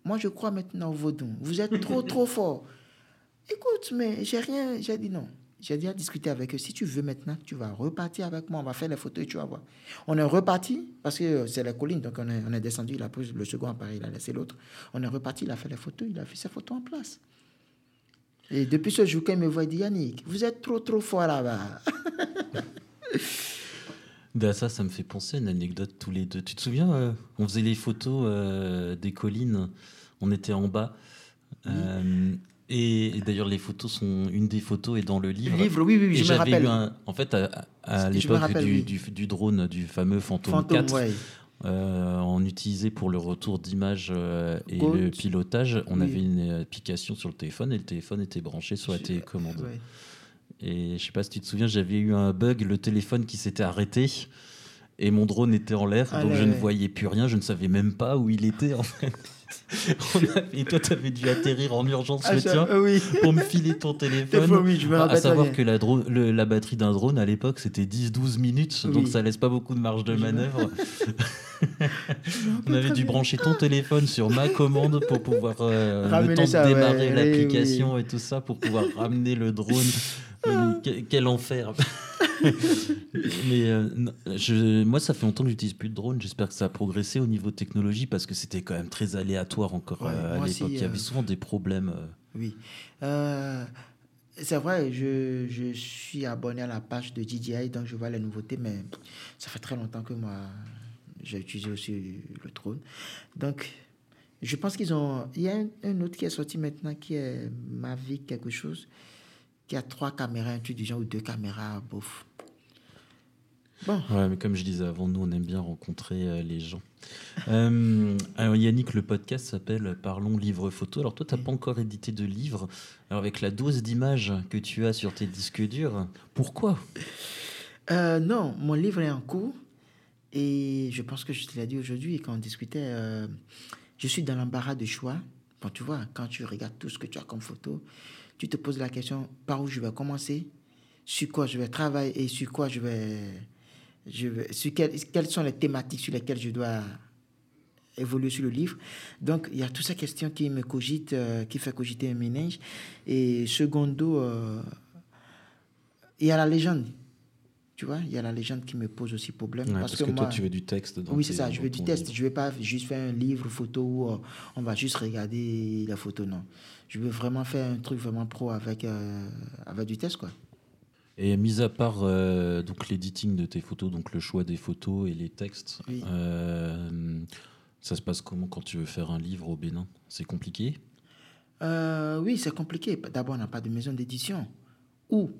moi, je crois maintenant au vaudou. Vous êtes trop, trop fort. Écoute, mais j'ai rien. J'ai dit non. J'ai déjà discuté avec eux. Si tu veux maintenant, tu vas repartir avec moi. On va faire les photos et tu vas voir. On est reparti parce que c'est la colline. Donc, on est, on est descendu. Il a pris le second appareil. Il a laissé l'autre. On est reparti. Il a fait les photos. Il a fait ses photos en place. Et depuis ce jour, quand il me voit, il dit Yannick, vous êtes trop, trop fort là-bas. Bah, ça, ça me fait penser à une anecdote tous les deux. Tu te souviens, euh, on faisait les photos euh, des collines, on était en bas. Euh, et, et d'ailleurs, les photos sont. Une des photos est dans le livre. Le livre, oui, oui, oui, Et je me j'avais rappelle. eu un. En fait, à, l'époque du, oui. du, du drone, du fameux Phantom, Fantôme, 4, ouais. euh, on utilisait pour le retour d'image euh, et le pilotage, on Oui. avait une application sur le téléphone et le téléphone était branché sur la télécommande. ouais. Et je sais pas si tu te souviens, j'avais eu un bug, le téléphone qui s'était arrêté et mon drone était en l'air, Ah donc je ne voyais plus rien, je ne savais même pas où il était en fait. Et toi, tu avais dû atterrir en urgence Ah, le tien euh, oui. pour me filer ton téléphone. Fois, oui, je me À- savoir que la, drone- le- la batterie d'un drone à l'époque c'était 10-12 minutes, donc ça laisse pas beaucoup de marge de manœuvre. On avait dû brancher ton téléphone sur ma commande pour pouvoir euh, le temps ça, de démarrer oui, l'application et tout ça pour pouvoir ramener le drone. Ah. Quel enfer Mais euh, non, je, moi, ça fait longtemps que j'utilise plus de drone. J'espère que ça a progressé au niveau technologie parce que c'était quand même très aléatoire encore Ouais, euh, à l'époque. Il y avait euh, souvent des problèmes. Oui. C'est vrai, je, je suis abonné à la page de DJI, donc je vois les nouveautés, mais ça fait très longtemps que moi, j'ai utilisé aussi le drone. Donc, je pense qu'ils ont... Il y a un, un autre qui est sorti maintenant, qui est Mavic quelque chose, qui a trois caméras, un truc du genre, ou deux caméras, bof. Bon, Ouais, mais comme je disais avant, nous, on aime bien rencontrer euh, les gens. Euh, alors, Yannick, le podcast s'appelle Parlons livre photo. Alors, toi, tu n'as pas encore édité de livre. Alors, avec la dose d'images que tu as sur tes disques durs, pourquoi? Euh, non, mon livre est en cours et je pense que je te l'ai dit aujourd'hui quand on discutait. je suis dans l'embarras de choix. Bon, tu vois, quand tu regardes tout ce que tu as comme photo, tu te poses la question par où je vais commencer, sur quoi je vais travailler et sur quoi je vais. Je vais sur quelles, sont les thématiques sur lesquelles je dois évoluer sur le livre. Donc, il y a toutes ces questions qui me cogitent, euh, qui fait cogiter un ménage. Et secondo, euh, il y a la légende. Tu vois, il y a la légende qui me pose aussi problème. Ouais, parce, parce, que, que, toi, moi, tu veux du texte. dans oui, c'est ça, je veux du livre. Je ne veux pas juste faire un livre photo où euh, on va juste regarder la photo, non. Je veux vraiment faire un truc vraiment pro avec, euh, avec du test, quoi. Et mis à part euh, donc l'editing de tes photos, donc le choix des photos et les textes, Oui. euh, ça se passe comment quand tu veux faire un livre au Bénin? C'est compliqué? Oui, c'est compliqué. D'abord, on n'a pas de maison d'édition. Ou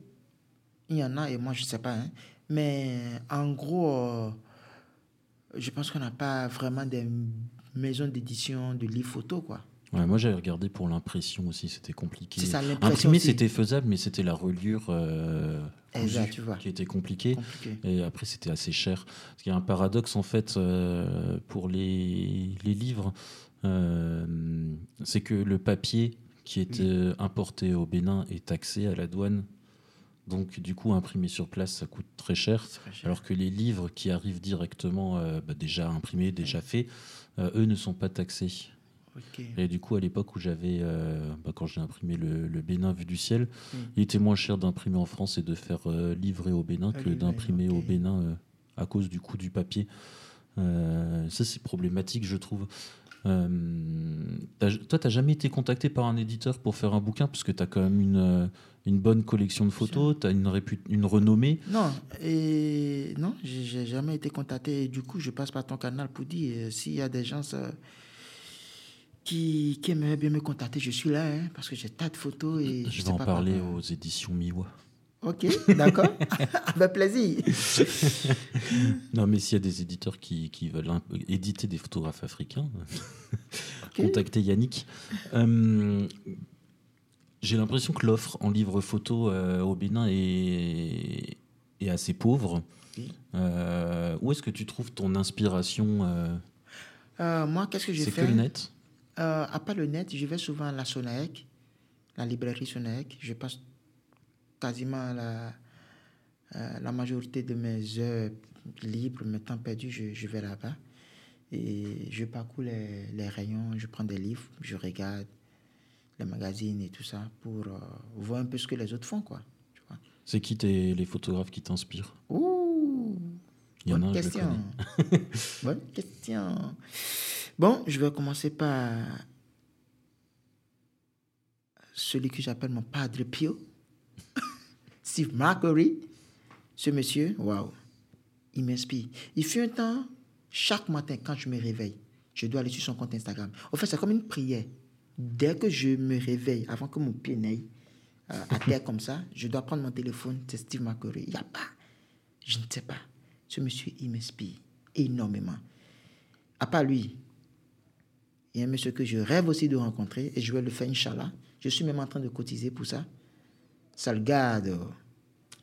il y en a, et moi, je ne sais pas. hein. Mais en gros, euh, je pense qu'on n'a pas vraiment des maisons d'édition de livres photo, quoi. Ouais, moi, j'avais regardé pour l'impression aussi, c'était compliqué. Ça, l'impression Imprimer, c'était faisable, mais c'était la reliure euh, Exact, cousue tu vois. qui était compliquée. Compliqué. Et après, c'était assez cher. Parce qu'il y a un paradoxe, en fait, euh, pour les, les livres, euh, c'est que le papier qui Oui. euh, importé au Bénin est taxé à la douane. Donc, du coup, imprimer sur place, ça coûte très cher. C'est très cher. Alors que les livres qui arrivent directement, euh, bah, déjà imprimés, déjà faits, euh, eux ne sont pas taxés. Et du coup, à l'époque où j'avais, euh, bah, quand j'ai imprimé le, le Bénin vu du ciel, Mm. il était moins cher d'imprimer en France et de faire livrer au Bénin Ah, que d'imprimer au. Bénin à cause du coût du papier. Ça, c'est problématique, je trouve. Euh, t'as- toi, tu n'as jamais été contacté par un éditeur pour faire un bouquin? Parce que tu as quand même une, une bonne collection de photos, tu as une, répu- une renommée. Non, et non, j'ai jamais été contacté. Et du coup, je passe par ton canal pour dire euh, s'il y a des gens euh, qui, qui aimeraient bien me contacter, je suis là, hein, parce que j'ai tas de photos et Je vais sais en pas parler aux éditions Miwa. Ok, d'accord, avec plaisir. Non, mais s'il y a des éditeurs qui, qui veulent éditer des photographes africains, Ok. contactez Yannick. Euh, J'ai l'impression que l'offre en livre photo euh, au Bénin est, est assez pauvre. Oui. Euh, où est-ce que tu trouves ton inspiration euh, Euh, moi, qu'est-ce que j'ai C'est fait que le net? Euh, À part le net, je vais souvent à la Sonaec, la librairie Sonaec. Je passe quasiment la, euh, la majorité de mes heures libres, mes temps perdus, je, je vais là-bas. Et je parcours les, les rayons, je prends des livres, je regarde les magazines et tout ça pour euh, voir un peu ce que les autres font, quoi. Tu vois. C'est qui tes, les photographes qui t'inspirent? Ouh Il y en a Bonne je le question. connais. Bonne question. Bon, je vais commencer par celui que j'appelle mon padre Pio, Steve Marbury. Ce monsieur, waouh. il m'inspire. Il fut un temps, chaque matin, quand je me réveille, je dois aller sur son compte Instagram. En fait, c'est comme une prière. Dès que je me réveille, avant que mon pied n'aille euh, à terre comme ça, je dois prendre mon téléphone, c'est Steve McCurry. Il n'y a pas. Je ne sais pas. Ce monsieur, il m'inspire énormément. À part lui, il y a un monsieur que je rêve aussi de rencontrer et je vais le faire, Inch'Allah. Je suis même en train de cotiser pour ça. Salgado.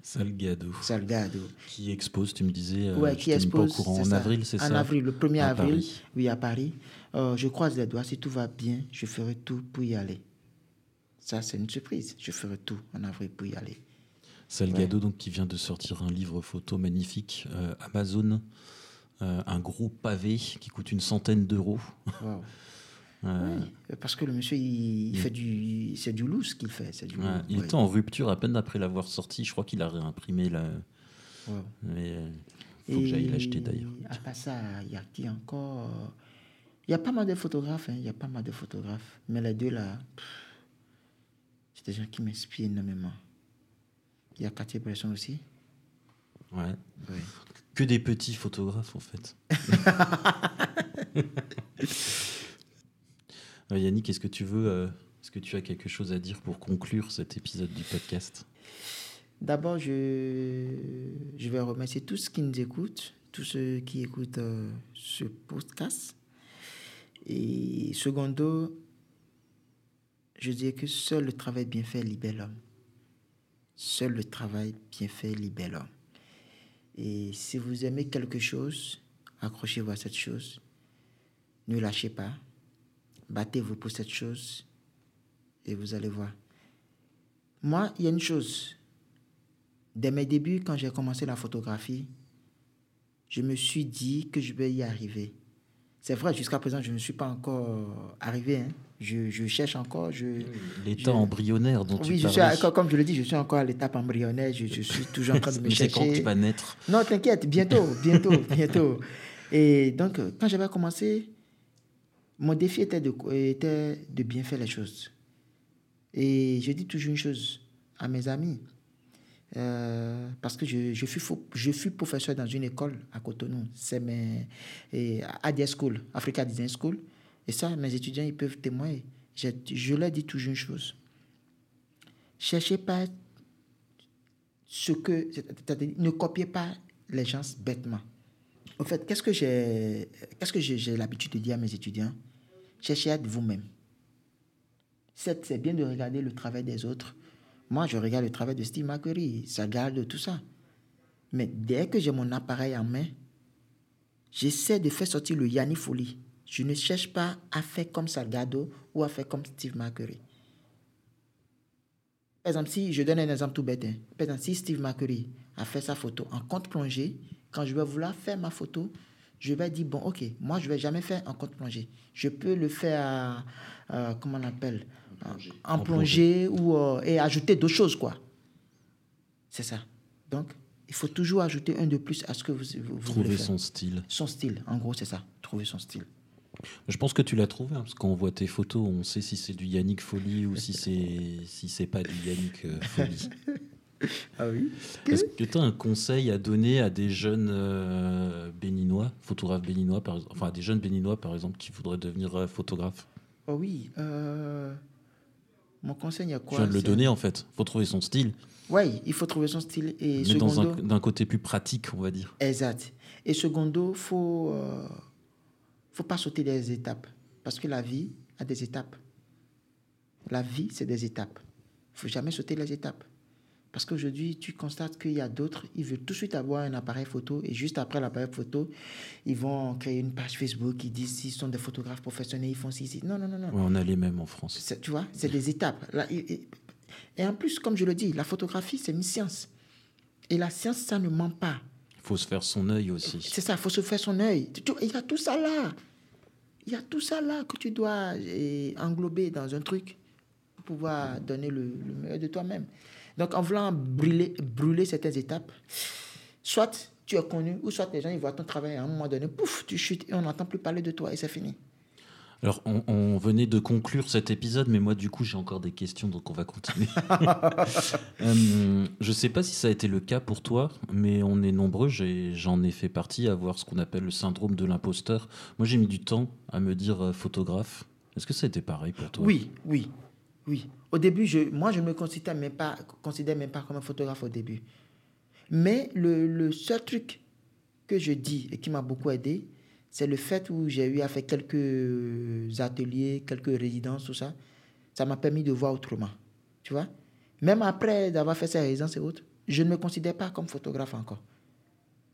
Salgado. Salgado. Qui expose, tu me disais. euh, Ouais, qui mis pas au expose. courant. En ça. avril, c'est ça En avril, le 1er À avril. Paris. Oui, à Paris. Euh, je croise les doigts. Si tout va bien, je ferai tout pour y aller. Ça, c'est une surprise. Je ferai tout en avril pour y aller. Salgado, donc, qui vient de sortir un livre photo magnifique, euh, Amazon, un gros pavé qui coûte une centaine d'euros. Wow. Oui, parce que le monsieur, il, il fait du, c'est du loose qu'il fait. C'est du, ouais, il était en rupture à peine après l'avoir sorti. Je crois qu'il a réimprimé. Wow. Mais euh, faut que j'aille l'acheter d'ailleurs. À part ça, il y a qui encore Il y a pas mal de photographes. hein, Il y a pas mal de photographes. Mais les deux là, c'est des gens qui m'inspirent énormément. Il y a Cathy Bresson aussi. Ouais. Oui. Que des petits photographes en fait. Euh, Yannick, est-ce que tu veux, euh, est-ce que tu as quelque chose à dire pour conclure cet épisode du podcast? D'abord, je, je vais remercier tous ceux qui nous écoutent, tous ceux qui écoutent euh, ce podcast. Et secondo, je dirais que seul le travail bien fait libère l'homme. Seul le travail bien fait libère l'homme. Et si vous aimez quelque chose, accrochez-vous à cette chose. Ne lâchez pas. Battez-vous pour cette chose. Et vous allez voir. Moi, il y a une chose. Dès mes débuts, quand j'ai commencé la photographie, je me suis dit que je vais y arriver. C'est vrai, jusqu'à présent, je ne suis pas encore arrivé. hein. Je, je cherche encore. Je, L'état je- embryonnaire dont oui, tu je suis, parlais. à- comme- je le dis, je suis encore à l'étape embryonnaire. Je, je suis toujours en train de me Mais c'est quand chercher. tu vas naître? Non, t'inquiète, bientôt, bientôt, bientôt. Et donc, quand j'avais commencé, mon défi était de, de bien faire les choses. Et je dis toujours une chose à mes amis, euh, parce que je, je, fus, professeur dans une école à Cotonou, c'est mes ADS School, Africa Design School. Et ça, mes étudiants, ils peuvent témoigner. Je, je leur dis toujours une chose. Cherchez pas ce que. Ne copiez pas les gens bêtement. En fait, qu'est-ce que j'ai qu'est-ce que j'ai l'habitude de dire à mes étudiants? Cherchez à être vous-même. C'est bien de regarder le travail des autres. Moi, je regarde le travail de Steve McCurry, ça tout ça. Mais dès que j'ai mon appareil en main, j'essaie de faire sortir le Yanni Folie. Je ne cherche pas à faire comme Salgado ou à faire comme Steve McCurry. Par exemple, si je donne un exemple tout bête, hein. par exemple, si Steve McCurry a fait sa photo en compte plongée, quand je vais vouloir faire ma photo, je vais dire, bon, ok, moi, je vais jamais faire en compte plongée. Je peux le faire, euh, comment on appelle En, En plongée, ou, euh, et ajouter d'autres choses, quoi. C'est ça. Donc, il faut toujours ajouter un de plus à ce que vous, vous, voulez trouver faire. son style. Son style, en gros, c'est ça. Trouver son style. Je pense que tu l'as trouvé, hein, parce qu'on voit tes photos, on sait si c'est du Yannick Folie ou si c'est si c'est pas du Yannick euh, Folie. Ah oui Est-ce que tu as un conseil à donner à des jeunes euh, béninois, photographes béninois, par, enfin à des jeunes béninois par exemple, qui voudraient devenir euh, photographes? Oh oui. euh, mon conseil, il y a Tu quoi viens de le donner en fait. faut trouver son style, Oui, il faut trouver son style. Et mais dans secondo, un- d'un côté plus pratique, on va dire. Exact. Et secondo, il faut, euh, faut pas sauter des étapes. Parce que la vie a des étapes. La vie, c'est des étapes. Il faut jamais sauter les étapes. Parce qu'aujourd'hui, tu constates qu'il y a d'autres, ils veulent tout de suite avoir un appareil photo et juste après l'appareil photo, ils vont créer une page Facebook, ils disent s'ils sont des photographes professionnels, ils font ci, ci. Non, non, non, non. Ouais, on a les mêmes en France. Tu vois, c'est des étapes. Là, et, en plus, comme je le dis, la photographie, c'est une science. Et la science, ça ne ment pas. Il faut se faire son œil aussi. C'est ça, il faut se faire son œil. Il y a tout ça là. Il y a tout ça là que tu dois eh, englober dans un truc pour pouvoir donner le, le meilleur de toi-même. Donc, en voulant brûler, brûler certaines étapes, soit tu es connu, ou soit les gens ils voient ton travail à un moment donné, pouf, tu chutes et on n'entend plus parler de toi et c'est fini. Alors, on, on venait de conclure cet épisode, mais moi, du coup, j'ai encore des questions, donc on va continuer. Euh, je sais pas si ça a été le cas pour toi, mais on est nombreux, j'en ai, fait partie, à avoir ce qu'on appelle le syndrome de l'imposteur. Moi, j'ai mis du temps à me dire euh, photographe. Est-ce que ça a été pareil pour toi? Oui, oui, oui. Au début, je, moi, je ne me considère même, pas, considère même pas comme un photographe au début. Mais le, le seul truc que je dis et qui m'a beaucoup aidé, c'est le fait où j'ai eu à faire quelques ateliers, quelques résidences, tout ça. Ça m'a permis de voir autrement. Tu vois Même après d'avoir fait ces résidences et autres, je ne me considère pas comme photographe encore.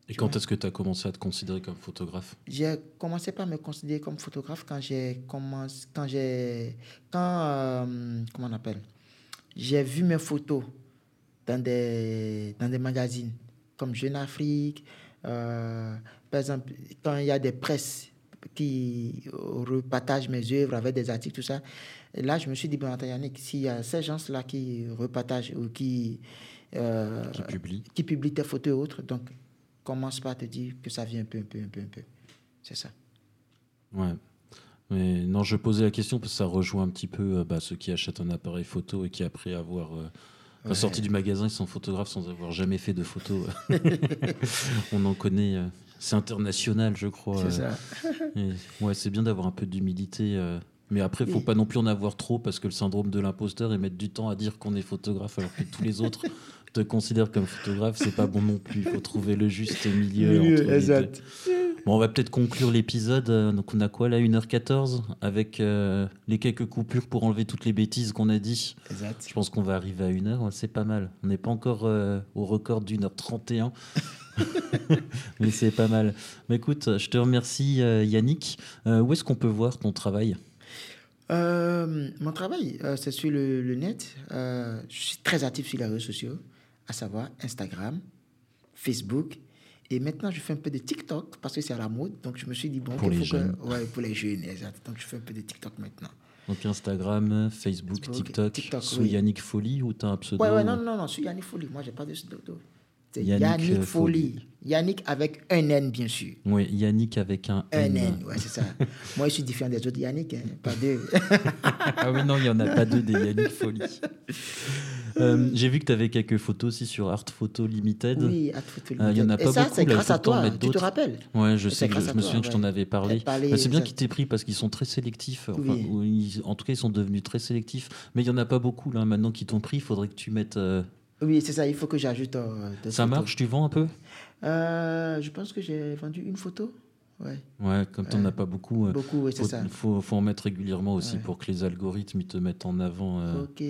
Et quand est-ce que tu as commencé à te considérer comme photographe? J'ai commencé par me considérer comme photographe quand j'ai commencé, quand j'ai, quand, euh, comment on appelle, j'ai vu mes photos dans des, dans des magazines comme Jeune Afrique, euh, par exemple, quand il y a des presses qui repartagent mes œuvres avec des articles, tout ça. Et là, je me suis dit, bon, Yannick, s'il y a ces gens-là qui repartagent ou qui, euh, qui publie qui publient tes photos et autres, donc commence pas à te dire que ça vient un peu, un peu, un peu, un peu. C'est ça. Ouais. Mais non, je posais la question parce que ça rejoint un petit peu euh, bah, ceux qui achètent un appareil photo et qui, après avoir euh, Ouais. sorti du magasin, ils sont photographes sans avoir jamais fait de photos. On en connaît. euh, c'est international, je crois. C'est ça. et- ouais, c'est bien d'avoir un peu d'humilité. euh, mais après, il faut Oui. pas non plus en avoir trop parce que le syndrome de l'imposteur et mettre du temps à dire qu'on est photographe alors que tous les autres te considèrent comme photographe, c'est pas bon non plus. Il faut trouver le juste milieu. Entre les deux. exact. Bon, on va peut-être conclure l'épisode. Euh, Donc, on a quoi là 1h14 avec euh, les quelques coupures pour enlever toutes les bêtises qu'on a dit. Exact. Je pense qu'on va arriver à 1h. Ouais, c'est pas mal. On n'est pas encore euh, au record d'1h31. Mais c'est pas mal. Mais écoute, je te remercie euh, Yannick. Où est-ce qu'on peut voir ton travail? Mon travail, c'est sur le, le net. Je suis très actif sur les réseaux sociaux, à savoir Instagram, Facebook. Et maintenant, je fais un peu de TikTok parce que c'est à la mode. Donc, je me suis dit, bon, Pour les faut que- jeunes. ouais, pour les jeunes, exact. Donc, je fais un peu de TikTok maintenant. Donc Instagram, Facebook, TikTok, TikTok, sous oui. Yannick Folie ou t'as un pseudo Ouais, ouais, non, non, non, sur Yannick Folie. Moi, j'ai pas de pseudo. Yannick, Yannick, euh, Folie. Yannick avec un N, bien sûr. Oui, Yannick avec un Un N. N, ouais, c'est ça. Moi, je suis différent des autres Yannick, hein, pas deux. Ah oui, non, il n'y en a pas deux des Yannick Folie. Euh, J'ai vu que tu avais quelques photos aussi sur Art Photo Limited. oui, à tout Euh, il y en a Et pas ça, beaucoup, c'est grâce à toi. Tu te rappelles Ouais, je sais, je à me souviens que je t'en avais parlé. Bah, c'est bien qu'ils t'aient pris parce qu'ils sont très sélectifs. Enfin, Oui. ou ils- en tout cas, ils sont devenus très sélectifs. Mais il n'y en a pas beaucoup là. Maintenant qu'ils t'ont pris, il faudrait que tu mettes. euh, Oui, c'est ça, il faut que j'ajoute. euh, Ça marche Tu vends un peu? Euh, Je pense que j'ai vendu une photo. Ouais, Ouais, comme tu n'en as pas beaucoup. euh, beaucoup, oui, c'est faut, ça. faut, faut en mettre régulièrement aussi Ouais. pour que les algorithmes te mettent en avant. euh, Ok.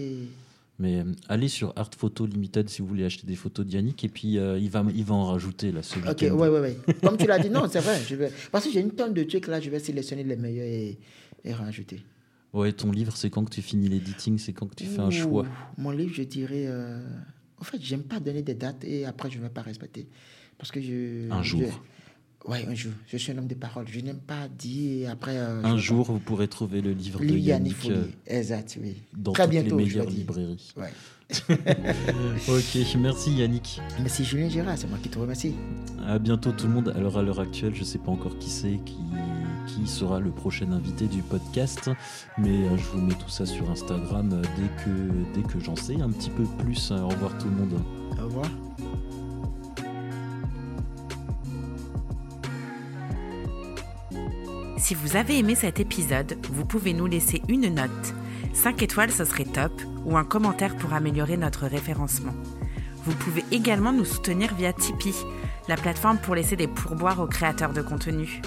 Mais allez sur Art Photo Limited si vous voulez acheter des photos d'Yannick et puis euh, il, va, il va en rajouter là ce Ok, ouais, ouais, ouais. Comme tu l'as dit, non, c'est vrai. Je vais... Parce que j'ai une tonne de trucs là, je vais sélectionner les meilleurs et, et rajouter. Ouais, ton livre, c'est quand que tu finis l'editing C'est quand que tu fais un Ouh, choix? Mon livre, je dirais. euh, En fait, j'aime pas donner des dates et après, je ne vais pas respecter. Parce que je. Un jour. Ouais, un jour. Je suis un homme de parole. Je n'aime pas dire après. euh, Un jour, vous pourrez trouver le livre de Yannick euh, Exact, oui. dans Très toutes bientôt, les je meilleures librairies. Ouais. ok, merci Yannick. Merci Julien Gérard, c'est moi qui te remercie. À bientôt tout le monde. Alors à l'heure actuelle, je sais pas encore qui c'est, qui, qui sera le prochain invité du podcast, mais euh, je vous mets tout ça sur Instagram euh, dès que, dès que j'en sais un petit peu plus. Au revoir tout le monde. Au revoir. Si vous avez aimé cet épisode, vous pouvez nous laisser une note. 5 étoiles, ce serait top, ou un commentaire pour améliorer notre référencement. Vous pouvez également nous soutenir via Tipeee, la plateforme pour laisser des pourboires aux créateurs de contenu.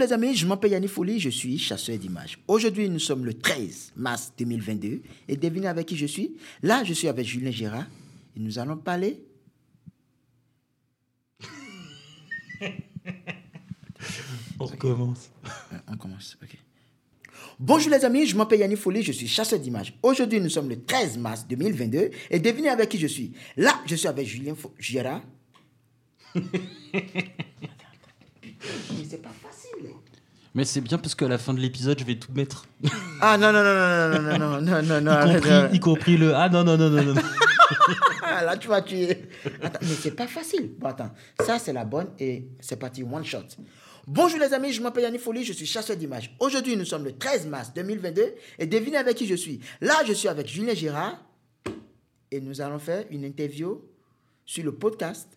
Les amis, je m'appelle Yannick Folie, je suis chasseur d'images. Aujourd'hui, nous sommes le 13 mars 2022 et devinez avec qui je suis Là, je suis avec Julien Gérard et nous allons parler. On. Euh, On commence, ok. Bonjour les amis, je m'appelle Yannick Folie, je suis chasseur d'images. Aujourd'hui, nous sommes le 13 mars 2022 et devinez avec qui je suis Là, je suis avec Julien Gérard. Mais c'est pas facile. Mais c'est bien parce qu'à la fin de l'épisode, je vais tout mettre. Ah non, non, non, non, non, non, non, non, non, y, compris, y compris le Ah non, non, non, non, non. Ah, là, tu vas tuer. Attends, mais c'est pas facile. Bon, attends. Ça, c'est la bonne et c'est parti, one shot. Bonjour les amis, je m'appelle Yannick Folie, je suis chasseur d'images. Aujourd'hui, nous sommes le 13 mars 2022 et devinez avec qui je suis. Là, je suis avec Julien Girard et nous allons faire une interview sur le podcast.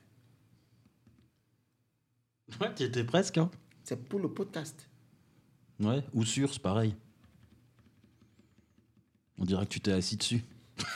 Ouais, tu étais presque, hein. C'est pour le podcast. Ouais, ou sur, c'est pareil. On dirait que tu t'es assis dessus.